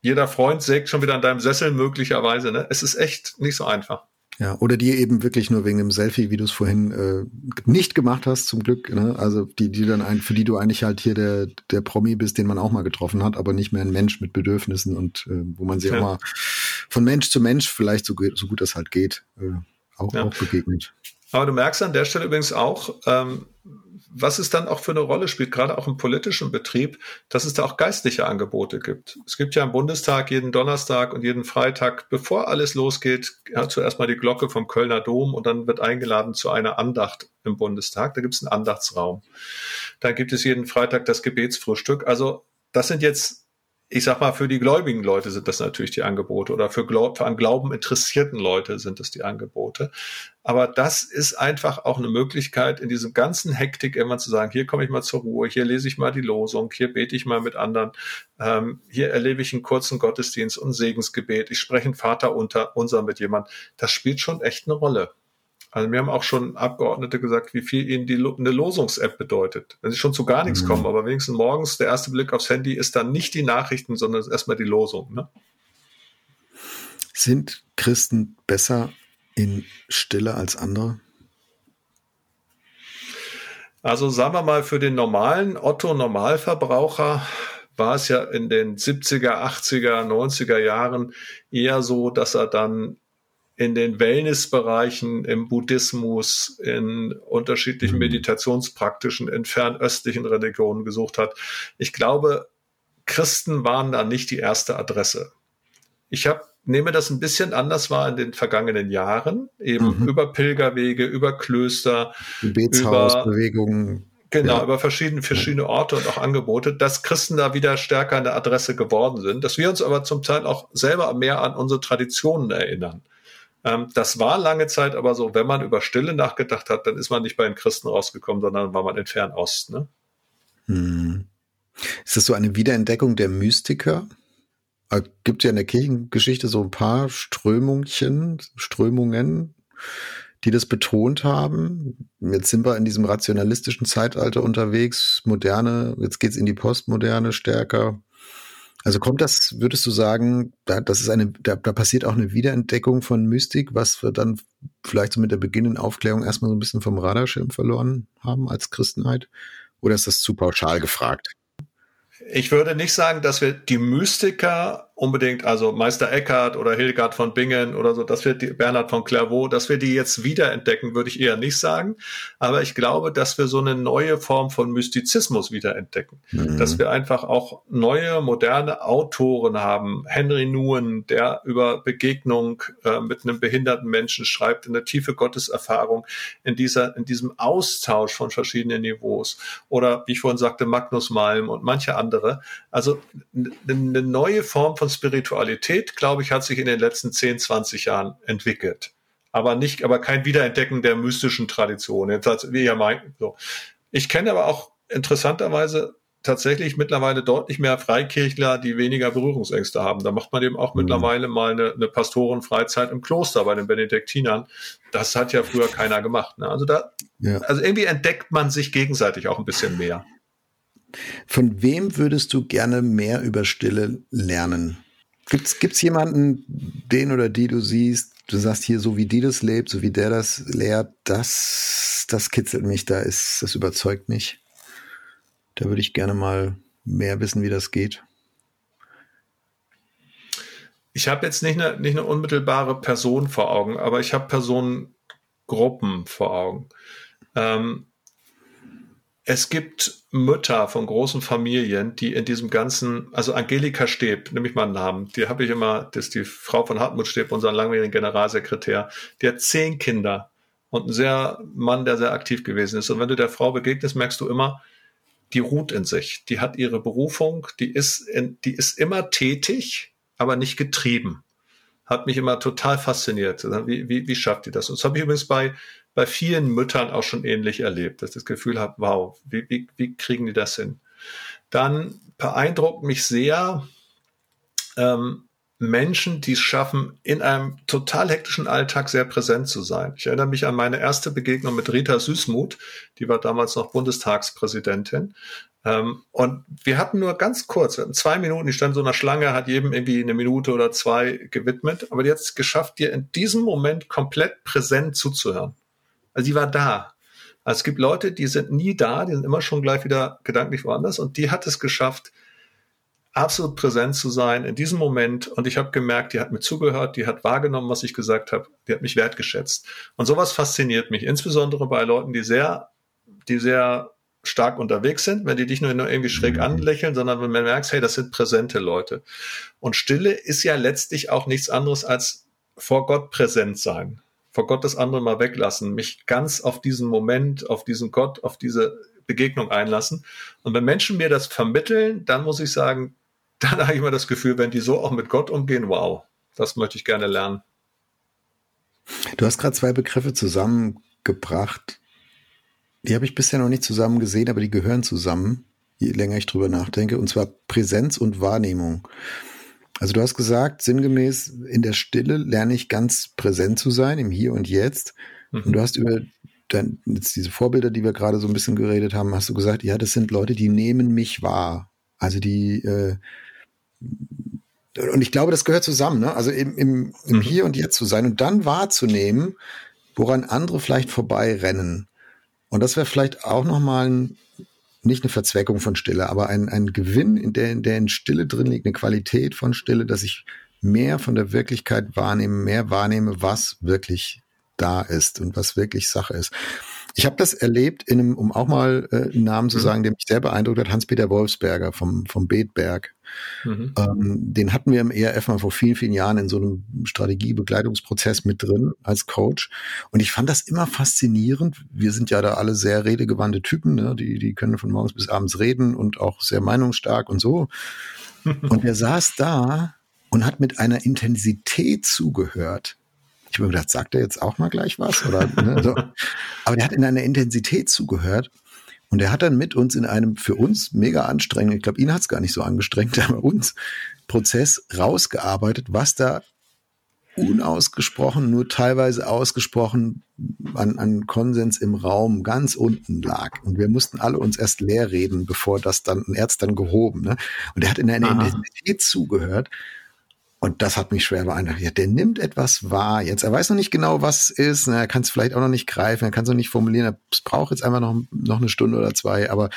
jeder Freund sägt schon wieder an deinem Sessel möglicherweise. Ne? Es ist echt nicht so einfach. Ja, oder die eben wirklich nur wegen dem Selfie, wie du es vorhin äh, nicht gemacht hast, zum Glück. Ne? Also die, die dann ein, für die du eigentlich halt hier der, der Promi bist, den man auch mal getroffen hat, aber nicht mehr ein Mensch mit Bedürfnissen und äh, wo man sich ja. auch mal von Mensch zu Mensch vielleicht so, so gut das halt geht, äh, auch, ja. auch begegnet. Aber du merkst an der Stelle übrigens auch, ähm, was es dann auch für eine Rolle spielt, gerade auch im politischen Betrieb, dass es da auch geistliche Angebote gibt. Es gibt ja im Bundestag jeden Donnerstag und jeden Freitag, bevor alles losgeht, ja, zuerst mal die Glocke vom Kölner Dom und dann wird eingeladen zu einer Andacht im Bundestag. Da gibt es einen Andachtsraum. Dann gibt es jeden Freitag das Gebetsfrühstück. Also das sind jetzt ich sag mal, für die gläubigen Leute sind das natürlich die Angebote oder für, Glaub, für an Glauben interessierten Leute sind es die Angebote. Aber das ist einfach auch eine Möglichkeit, in diesem ganzen Hektik immer zu sagen, hier komme ich mal zur Ruhe, hier lese ich mal die Losung, hier bete ich mal mit anderen, ähm, hier erlebe ich einen kurzen Gottesdienst und Segensgebet, ich spreche einen Vater unter unser mit jemand. Das spielt schon echt eine Rolle. Also mir haben auch schon Abgeordnete gesagt, wie viel ihnen die, eine Losungs-App bedeutet. Wenn sie schon zu gar nichts mhm. kommen, aber wenigstens morgens der erste Blick aufs Handy ist dann nicht die Nachrichten, sondern erstmal die Losung. Ne? Sind Christen besser in Stille als andere? Also sagen wir mal, für den normalen Otto-Normalverbraucher war es ja in den 70er, 80er, 90er Jahren eher so, dass er dann in den Wellnessbereichen, im Buddhismus, in unterschiedlichen mhm. Meditationspraktischen, in fernöstlichen Religionen gesucht hat. Ich glaube, Christen waren da nicht die erste Adresse. Ich habe nehme das ein bisschen anders wahr in den vergangenen Jahren, eben mhm. über Pilgerwege, über Klöster, Gebetshausbewegungen. Genau, ja. über verschiedene, verschiedene Orte und auch Angebote, dass Christen da wieder stärker an der Adresse geworden sind, dass wir uns aber zum Teil auch selber mehr an unsere Traditionen erinnern. Ähm, das war lange Zeit aber so, wenn man über Stille nachgedacht hat, dann ist man nicht bei den Christen rausgekommen, sondern war man in Fernost. Ne? Hm. Ist das so eine Wiederentdeckung der Mystiker? Äh, gibt ja in der Kirchengeschichte so ein paar Strömungen, Strömungen, die das betont haben. Jetzt sind wir in diesem rationalistischen Zeitalter unterwegs, moderne, jetzt geht's in die Postmoderne stärker. Also kommt das, würdest du sagen, da, das ist eine, da, da passiert auch eine Wiederentdeckung von Mystik, was wir dann vielleicht so mit der beginnenden Aufklärung erstmal so ein bisschen vom Radarschirm verloren haben als Christenheit? Oder ist das zu pauschal gefragt? Ich würde nicht sagen, dass wir die Mystiker unbedingt, also Meister Eckhart oder Hildegard von Bingen oder so, dass wir die, Bernhard von Clairvaux, dass wir die jetzt wiederentdecken, würde ich eher nicht sagen. Aber ich glaube, dass wir so eine neue Form von Mystizismus wiederentdecken. Mhm. Dass wir einfach auch neue, moderne Autoren haben. Henry Nguyen, der über Begegnung äh, mit einem behinderten Menschen schreibt, eine tiefe Gotteserfahrung in dieser, in diesem Austausch von verschiedenen Niveaus. Oder, wie ich vorhin sagte, Magnus Malm und manche andere. Also eine neue Form von Spiritualität, glaube ich, hat sich in den letzten 10, 20 Jahren entwickelt. Aber nicht, aber kein Wiederentdecken der mystischen Tradition. Jetzt wir ja meinen, so. Ich kenne aber auch interessanterweise tatsächlich mittlerweile deutlich mehr Freikirchler, die weniger Berührungsängste haben. Da macht man eben auch mhm. mittlerweile mal eine, eine Pastorenfreizeit im Kloster bei den Benediktinern. Das hat ja früher keiner gemacht. Ne? Also da, ja. also irgendwie entdeckt man sich gegenseitig auch ein bisschen mehr. Von wem würdest du gerne mehr über Stille lernen? Gibt's, gibt's jemanden, den oder die du siehst, du sagst hier, so wie die das lebt, so wie der das lehrt, das, das kitzelt mich, da ist, das überzeugt mich. Da würde ich gerne mal mehr wissen, wie das geht. Ich habe jetzt nicht eine, nicht eine unmittelbare Person vor Augen, aber ich habe Personengruppen vor Augen. Ähm, es gibt Mütter von großen Familien, die in diesem ganzen, also Angelika Steb, nehme ich mal einen Namen, die habe ich immer, das ist die Frau von Hartmut Steb, unseren langjährigen Generalsekretär, die hat zehn Kinder und ein sehr Mann, der sehr aktiv gewesen ist. Und wenn du der Frau begegnest, merkst du immer, die ruht in sich, die hat ihre Berufung, die ist, in, die ist immer tätig, aber nicht getrieben. Hat mich immer total fasziniert. Wie, wie, wie schafft die das? Und das habe ich übrigens bei bei vielen Müttern auch schon ähnlich erlebt, dass ich das Gefühl habe, wow, wie, wie, wie kriegen die das hin? Dann beeindruckt mich sehr ähm, Menschen, die es schaffen, in einem total hektischen Alltag sehr präsent zu sein. Ich erinnere mich an meine erste Begegnung mit Rita Süßmuth, die war damals noch Bundestagspräsidentin. Ähm, und wir hatten nur ganz kurz, wir hatten zwei Minuten, die stand in so einer Schlange, hat jedem irgendwie eine Minute oder zwei gewidmet, aber es geschafft, dir in diesem Moment komplett präsent zuzuhören. Also sie war da. Also es gibt Leute, die sind nie da, die sind immer schon gleich wieder gedanklich woanders und die hat es geschafft, absolut präsent zu sein in diesem Moment und ich habe gemerkt, die hat mir zugehört, die hat wahrgenommen, was ich gesagt habe, die hat mich wertgeschätzt. Und sowas fasziniert mich, insbesondere bei Leuten, die sehr, die sehr stark unterwegs sind, wenn die dich nur irgendwie schräg mhm. anlächeln, sondern wenn man merkt, hey, das sind präsente Leute. Und Stille ist ja letztlich auch nichts anderes als vor Gott präsent sein vor Gott das andere mal weglassen, mich ganz auf diesen Moment, auf diesen Gott, auf diese Begegnung einlassen. Und wenn Menschen mir das vermitteln, dann muss ich sagen, dann habe ich immer das Gefühl, wenn die so auch mit Gott umgehen, wow, das möchte ich gerne lernen. Du hast gerade zwei Begriffe zusammengebracht. Die habe ich bisher noch nicht zusammen gesehen, aber die gehören zusammen, je länger ich drüber nachdenke, und zwar Präsenz und Wahrnehmung. Also du hast gesagt, sinngemäß, in der Stille lerne ich ganz präsent zu sein, im Hier und Jetzt. Mhm. Und du hast über dann jetzt diese Vorbilder, die wir gerade so ein bisschen geredet haben, hast du gesagt, ja, das sind Leute, die nehmen mich wahr. Also die, äh, und ich glaube, das gehört zusammen, ne? Also im, im, im mhm. Hier und Jetzt zu sein und dann wahrzunehmen, woran andere vielleicht vorbeirennen. Und das wäre vielleicht auch nochmal ein nicht eine Verzweckung von Stille, aber ein, ein Gewinn, in der, in der in Stille drin liegt, eine Qualität von Stille, dass ich mehr von der Wirklichkeit wahrnehme, mehr wahrnehme, was wirklich da ist und was wirklich Sache ist. Ich habe das erlebt, in einem, um auch mal äh, einen Namen zu mhm. sagen, der mich sehr beeindruckt hat, Hans-Peter Wolfsberger vom, vom Betberg. Mhm. Ähm, den hatten wir im ERF mal vor vielen, vielen Jahren in so einem Strategiebegleitungsprozess mit drin als Coach. Und ich fand das immer faszinierend. Wir sind ja da alle sehr redegewandte Typen, ne? die, die können von morgens bis abends reden und auch sehr meinungsstark und so. und er saß da und hat mit einer Intensität zugehört ich habe mir gedacht, sagt er jetzt auch mal gleich was? Oder, ne, so. Aber der hat in einer Intensität zugehört. Und er hat dann mit uns in einem für uns mega anstrengenden, ich glaube, ihn hat es gar nicht so angestrengt, aber uns Prozess rausgearbeitet, was da unausgesprochen, nur teilweise ausgesprochen an, an Konsens im Raum ganz unten lag. Und wir mussten alle uns erst leer reden, bevor das dann, er hat dann gehoben. Ne? Und er hat in einer Aha. Intensität zugehört, und das hat mich schwer beeindruckt. Ja, der nimmt etwas wahr jetzt. Er weiß noch nicht genau, was ist. Er kann es vielleicht auch noch nicht greifen. Er kann es noch nicht formulieren. Es braucht jetzt einfach noch, noch eine Stunde oder zwei. Aber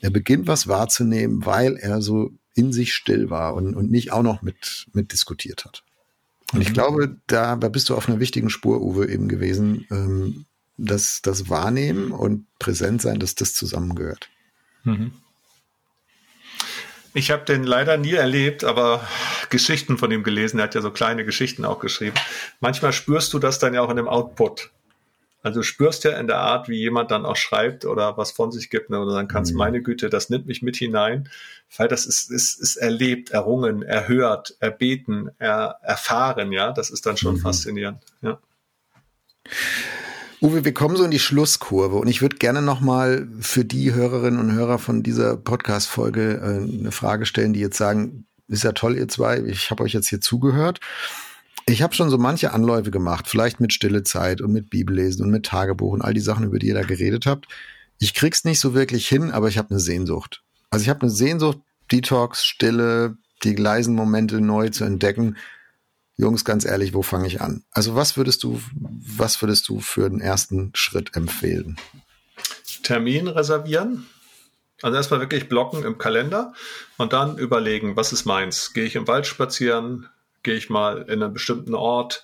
er beginnt was wahrzunehmen, weil er so in sich still war und, und nicht auch noch mit, mit diskutiert hat. Und ich mhm. glaube, da, da bist du auf einer wichtigen Spur, Uwe, eben gewesen, ähm, dass das Wahrnehmen und Präsent sein, dass das zusammengehört. Mhm. Ich habe den leider nie erlebt, aber Geschichten von ihm gelesen. Er hat ja so kleine Geschichten auch geschrieben. Manchmal spürst du das dann ja auch in dem Output. Also du spürst ja in der Art, wie jemand dann auch schreibt oder was von sich gibt, ne, oder dann kannst, mhm. meine Güte, das nimmt mich mit hinein, weil das ist, ist, ist erlebt, errungen, erhört, erbeten, er, erfahren, ja, das ist dann schon mhm. faszinierend, ja. Uwe, wir kommen so in die Schlusskurve und ich würde gerne nochmal für die Hörerinnen und Hörer von dieser Podcast-Folge äh, eine Frage stellen, die jetzt sagen, ist ja toll, ihr zwei, ich habe euch jetzt hier zugehört. Ich habe schon so manche Anläufe gemacht, vielleicht mit Stille Zeit und mit Bibellesen und mit Tagebuch und all die Sachen, über die ihr da geredet habt. Ich krieg's nicht so wirklich hin, aber ich habe eine Sehnsucht. Also ich habe eine Sehnsucht, Detox, Stille, die leisen Momente neu zu entdecken. Jungs, ganz ehrlich, wo fange ich an? Also was würdest du, was würdest du für den ersten Schritt empfehlen? Termin reservieren. Also erstmal wirklich blocken im Kalender und dann überlegen, was ist meins? Gehe ich im Wald spazieren? Gehe ich mal in einen bestimmten Ort?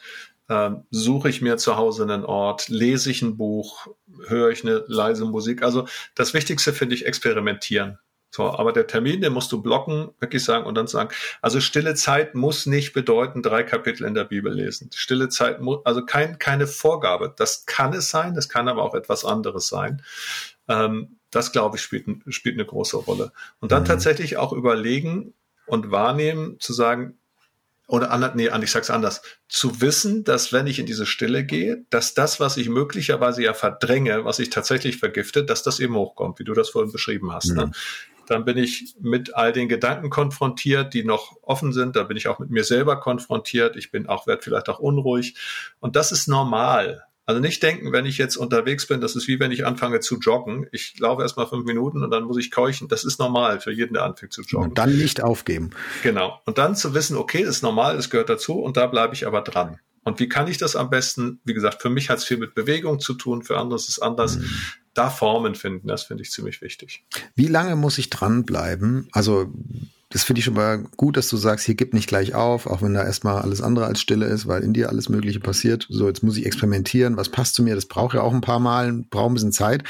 Ähm, suche ich mir zu Hause einen Ort? Lese ich ein Buch? Höre ich eine leise Musik? Also das Wichtigste finde ich experimentieren. So, aber der Termin, den musst du blocken, wirklich sagen und dann sagen, also stille Zeit muss nicht bedeuten, drei Kapitel in der Bibel lesen. Stille Zeit muss, also kein, keine Vorgabe. Das kann es sein, das kann aber auch etwas anderes sein. Ähm, das, glaube ich, spielt, spielt eine große Rolle. Und dann mhm. tatsächlich auch überlegen und wahrnehmen, zu sagen, oder anders, nee, ich sag's anders, zu wissen, dass wenn ich in diese Stille gehe, dass das, was ich möglicherweise ja verdränge, was ich tatsächlich vergifte, dass das eben hochkommt, wie du das vorhin beschrieben hast. Ne? Mhm. Ne? Dann bin ich mit all den Gedanken konfrontiert, die noch offen sind. Da bin ich auch mit mir selber konfrontiert. Ich bin auch, werde vielleicht auch unruhig. Und das ist normal. Also nicht denken, wenn ich jetzt unterwegs bin, das ist wie wenn ich anfange zu joggen. Ich laufe erst mal fünf Minuten und dann muss ich keuchen. Das ist normal für jeden, der anfängt zu joggen. Und dann nicht aufgeben. Genau. Und dann zu wissen, okay, das ist normal, das gehört dazu und da bleibe ich aber dran. Und wie kann ich das am besten? Wie gesagt, für mich hat es viel mit Bewegung zu tun, für andere ist es anders. Mhm. Da Formen finden, das finde ich ziemlich wichtig. Wie lange muss ich dranbleiben? Also das finde ich schon mal gut, dass du sagst, hier gib nicht gleich auf, auch wenn da erstmal alles andere als Stille ist, weil in dir alles Mögliche passiert. So, jetzt muss ich experimentieren, was passt zu mir, das braucht ja auch ein paar Mal, braucht ein bisschen Zeit.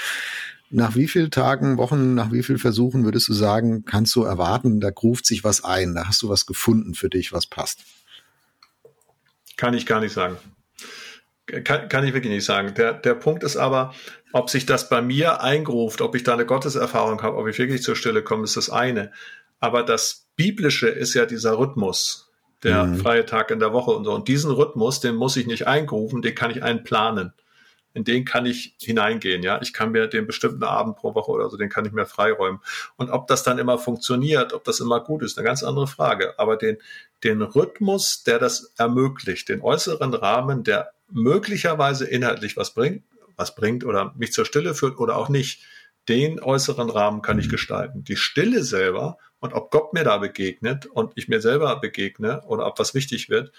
Nach wie vielen Tagen, Wochen, nach wie vielen Versuchen würdest du sagen, kannst du erwarten, da ruft sich was ein, da hast du was gefunden für dich, was passt? Kann ich gar nicht sagen. Kann, kann ich wirklich nicht sagen. Der, der Punkt ist aber, ob sich das bei mir eingeruft, ob ich da eine Gotteserfahrung habe, ob ich wirklich zur Stille komme, ist das eine. Aber das Biblische ist ja dieser Rhythmus, der mhm. freie Tag in der Woche und so. Und diesen Rhythmus, den muss ich nicht eingerufen, den kann ich einplanen in den kann ich hineingehen, ja. Ich kann mir den bestimmten Abend pro Woche oder so, den kann ich mir freiräumen. Und ob das dann immer funktioniert, ob das immer gut ist, eine ganz andere Frage. Aber den, den Rhythmus, der das ermöglicht, den äußeren Rahmen, der möglicherweise inhaltlich was bringt, was bringt oder mich zur Stille führt oder auch nicht, den äußeren Rahmen kann ich mhm. gestalten. Die Stille selber und ob Gott mir da begegnet und ich mir selber begegne oder ob was wichtig wird,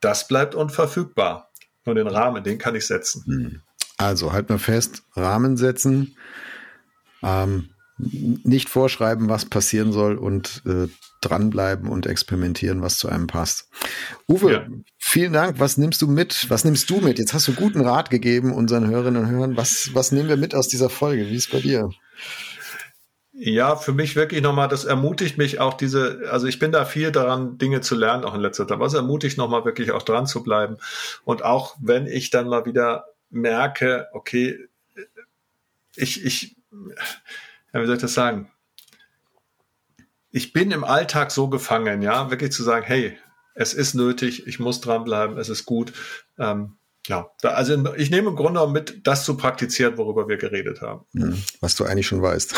das bleibt unverfügbar. Nur den Rahmen, den kann ich setzen. Hm. Also halt mal fest, Rahmen setzen, ähm, nicht vorschreiben, was passieren soll und äh, dranbleiben und experimentieren, was zu einem passt. Uwe, ja. vielen Dank. Was nimmst du mit? Was nimmst du mit? Jetzt hast du guten Rat gegeben unseren Hörerinnen und Hörern. Was, was nehmen wir mit aus dieser Folge? Wie ist es bei dir? Ja, für mich wirklich nochmal, das ermutigt mich auch diese, also ich bin da viel daran, Dinge zu lernen, auch in letzter Zeit. Was ermutigt nochmal wirklich auch dran zu bleiben. Und auch wenn ich dann mal wieder merke, okay, ich, ich, ja, wie soll ich das sagen? Ich bin im Alltag so gefangen, ja, wirklich zu sagen, hey, es ist nötig, ich muss dranbleiben, es ist gut. Ähm, ja, also ich nehme im Grunde mit, das zu praktizieren, worüber wir geredet haben. Hm, was du eigentlich schon weißt.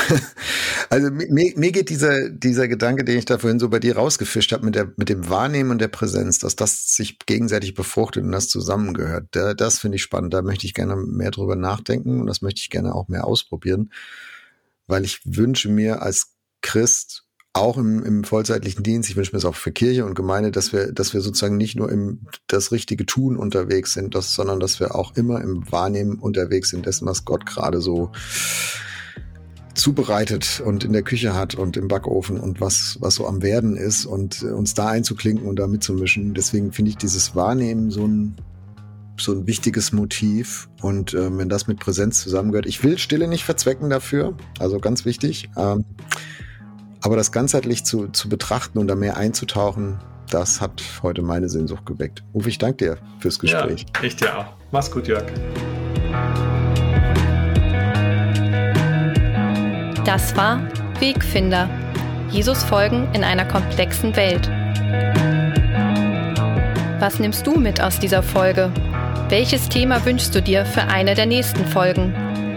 also mir, mir geht dieser, dieser Gedanke, den ich da vorhin so bei dir rausgefischt habe, mit, der, mit dem Wahrnehmen und der Präsenz, dass das sich gegenseitig befruchtet und das zusammengehört. Da, das finde ich spannend. Da möchte ich gerne mehr drüber nachdenken und das möchte ich gerne auch mehr ausprobieren, weil ich wünsche mir als Christ auch im, im vollzeitlichen Dienst, ich wünsche mir es auch für Kirche und Gemeinde, dass wir, dass wir sozusagen nicht nur im das richtige Tun unterwegs sind, das, sondern dass wir auch immer im Wahrnehmen unterwegs sind dessen, was Gott gerade so zubereitet und in der Küche hat und im Backofen und was, was so am Werden ist und äh, uns da einzuklinken und da mitzumischen. Deswegen finde ich dieses Wahrnehmen so ein, so ein wichtiges Motiv. Und äh, wenn das mit Präsenz zusammengehört, ich will Stille nicht verzwecken dafür, also ganz wichtig. Ähm, aber das ganzheitlich zu, zu betrachten und da mehr einzutauchen, das hat heute meine Sehnsucht geweckt. Uwe, ich danke dir fürs Gespräch. Ja, ich dir auch. Mach's gut, Jörg. Das war Wegfinder. Jesus folgen in einer komplexen Welt. Was nimmst du mit aus dieser Folge? Welches Thema wünschst du dir für eine der nächsten Folgen?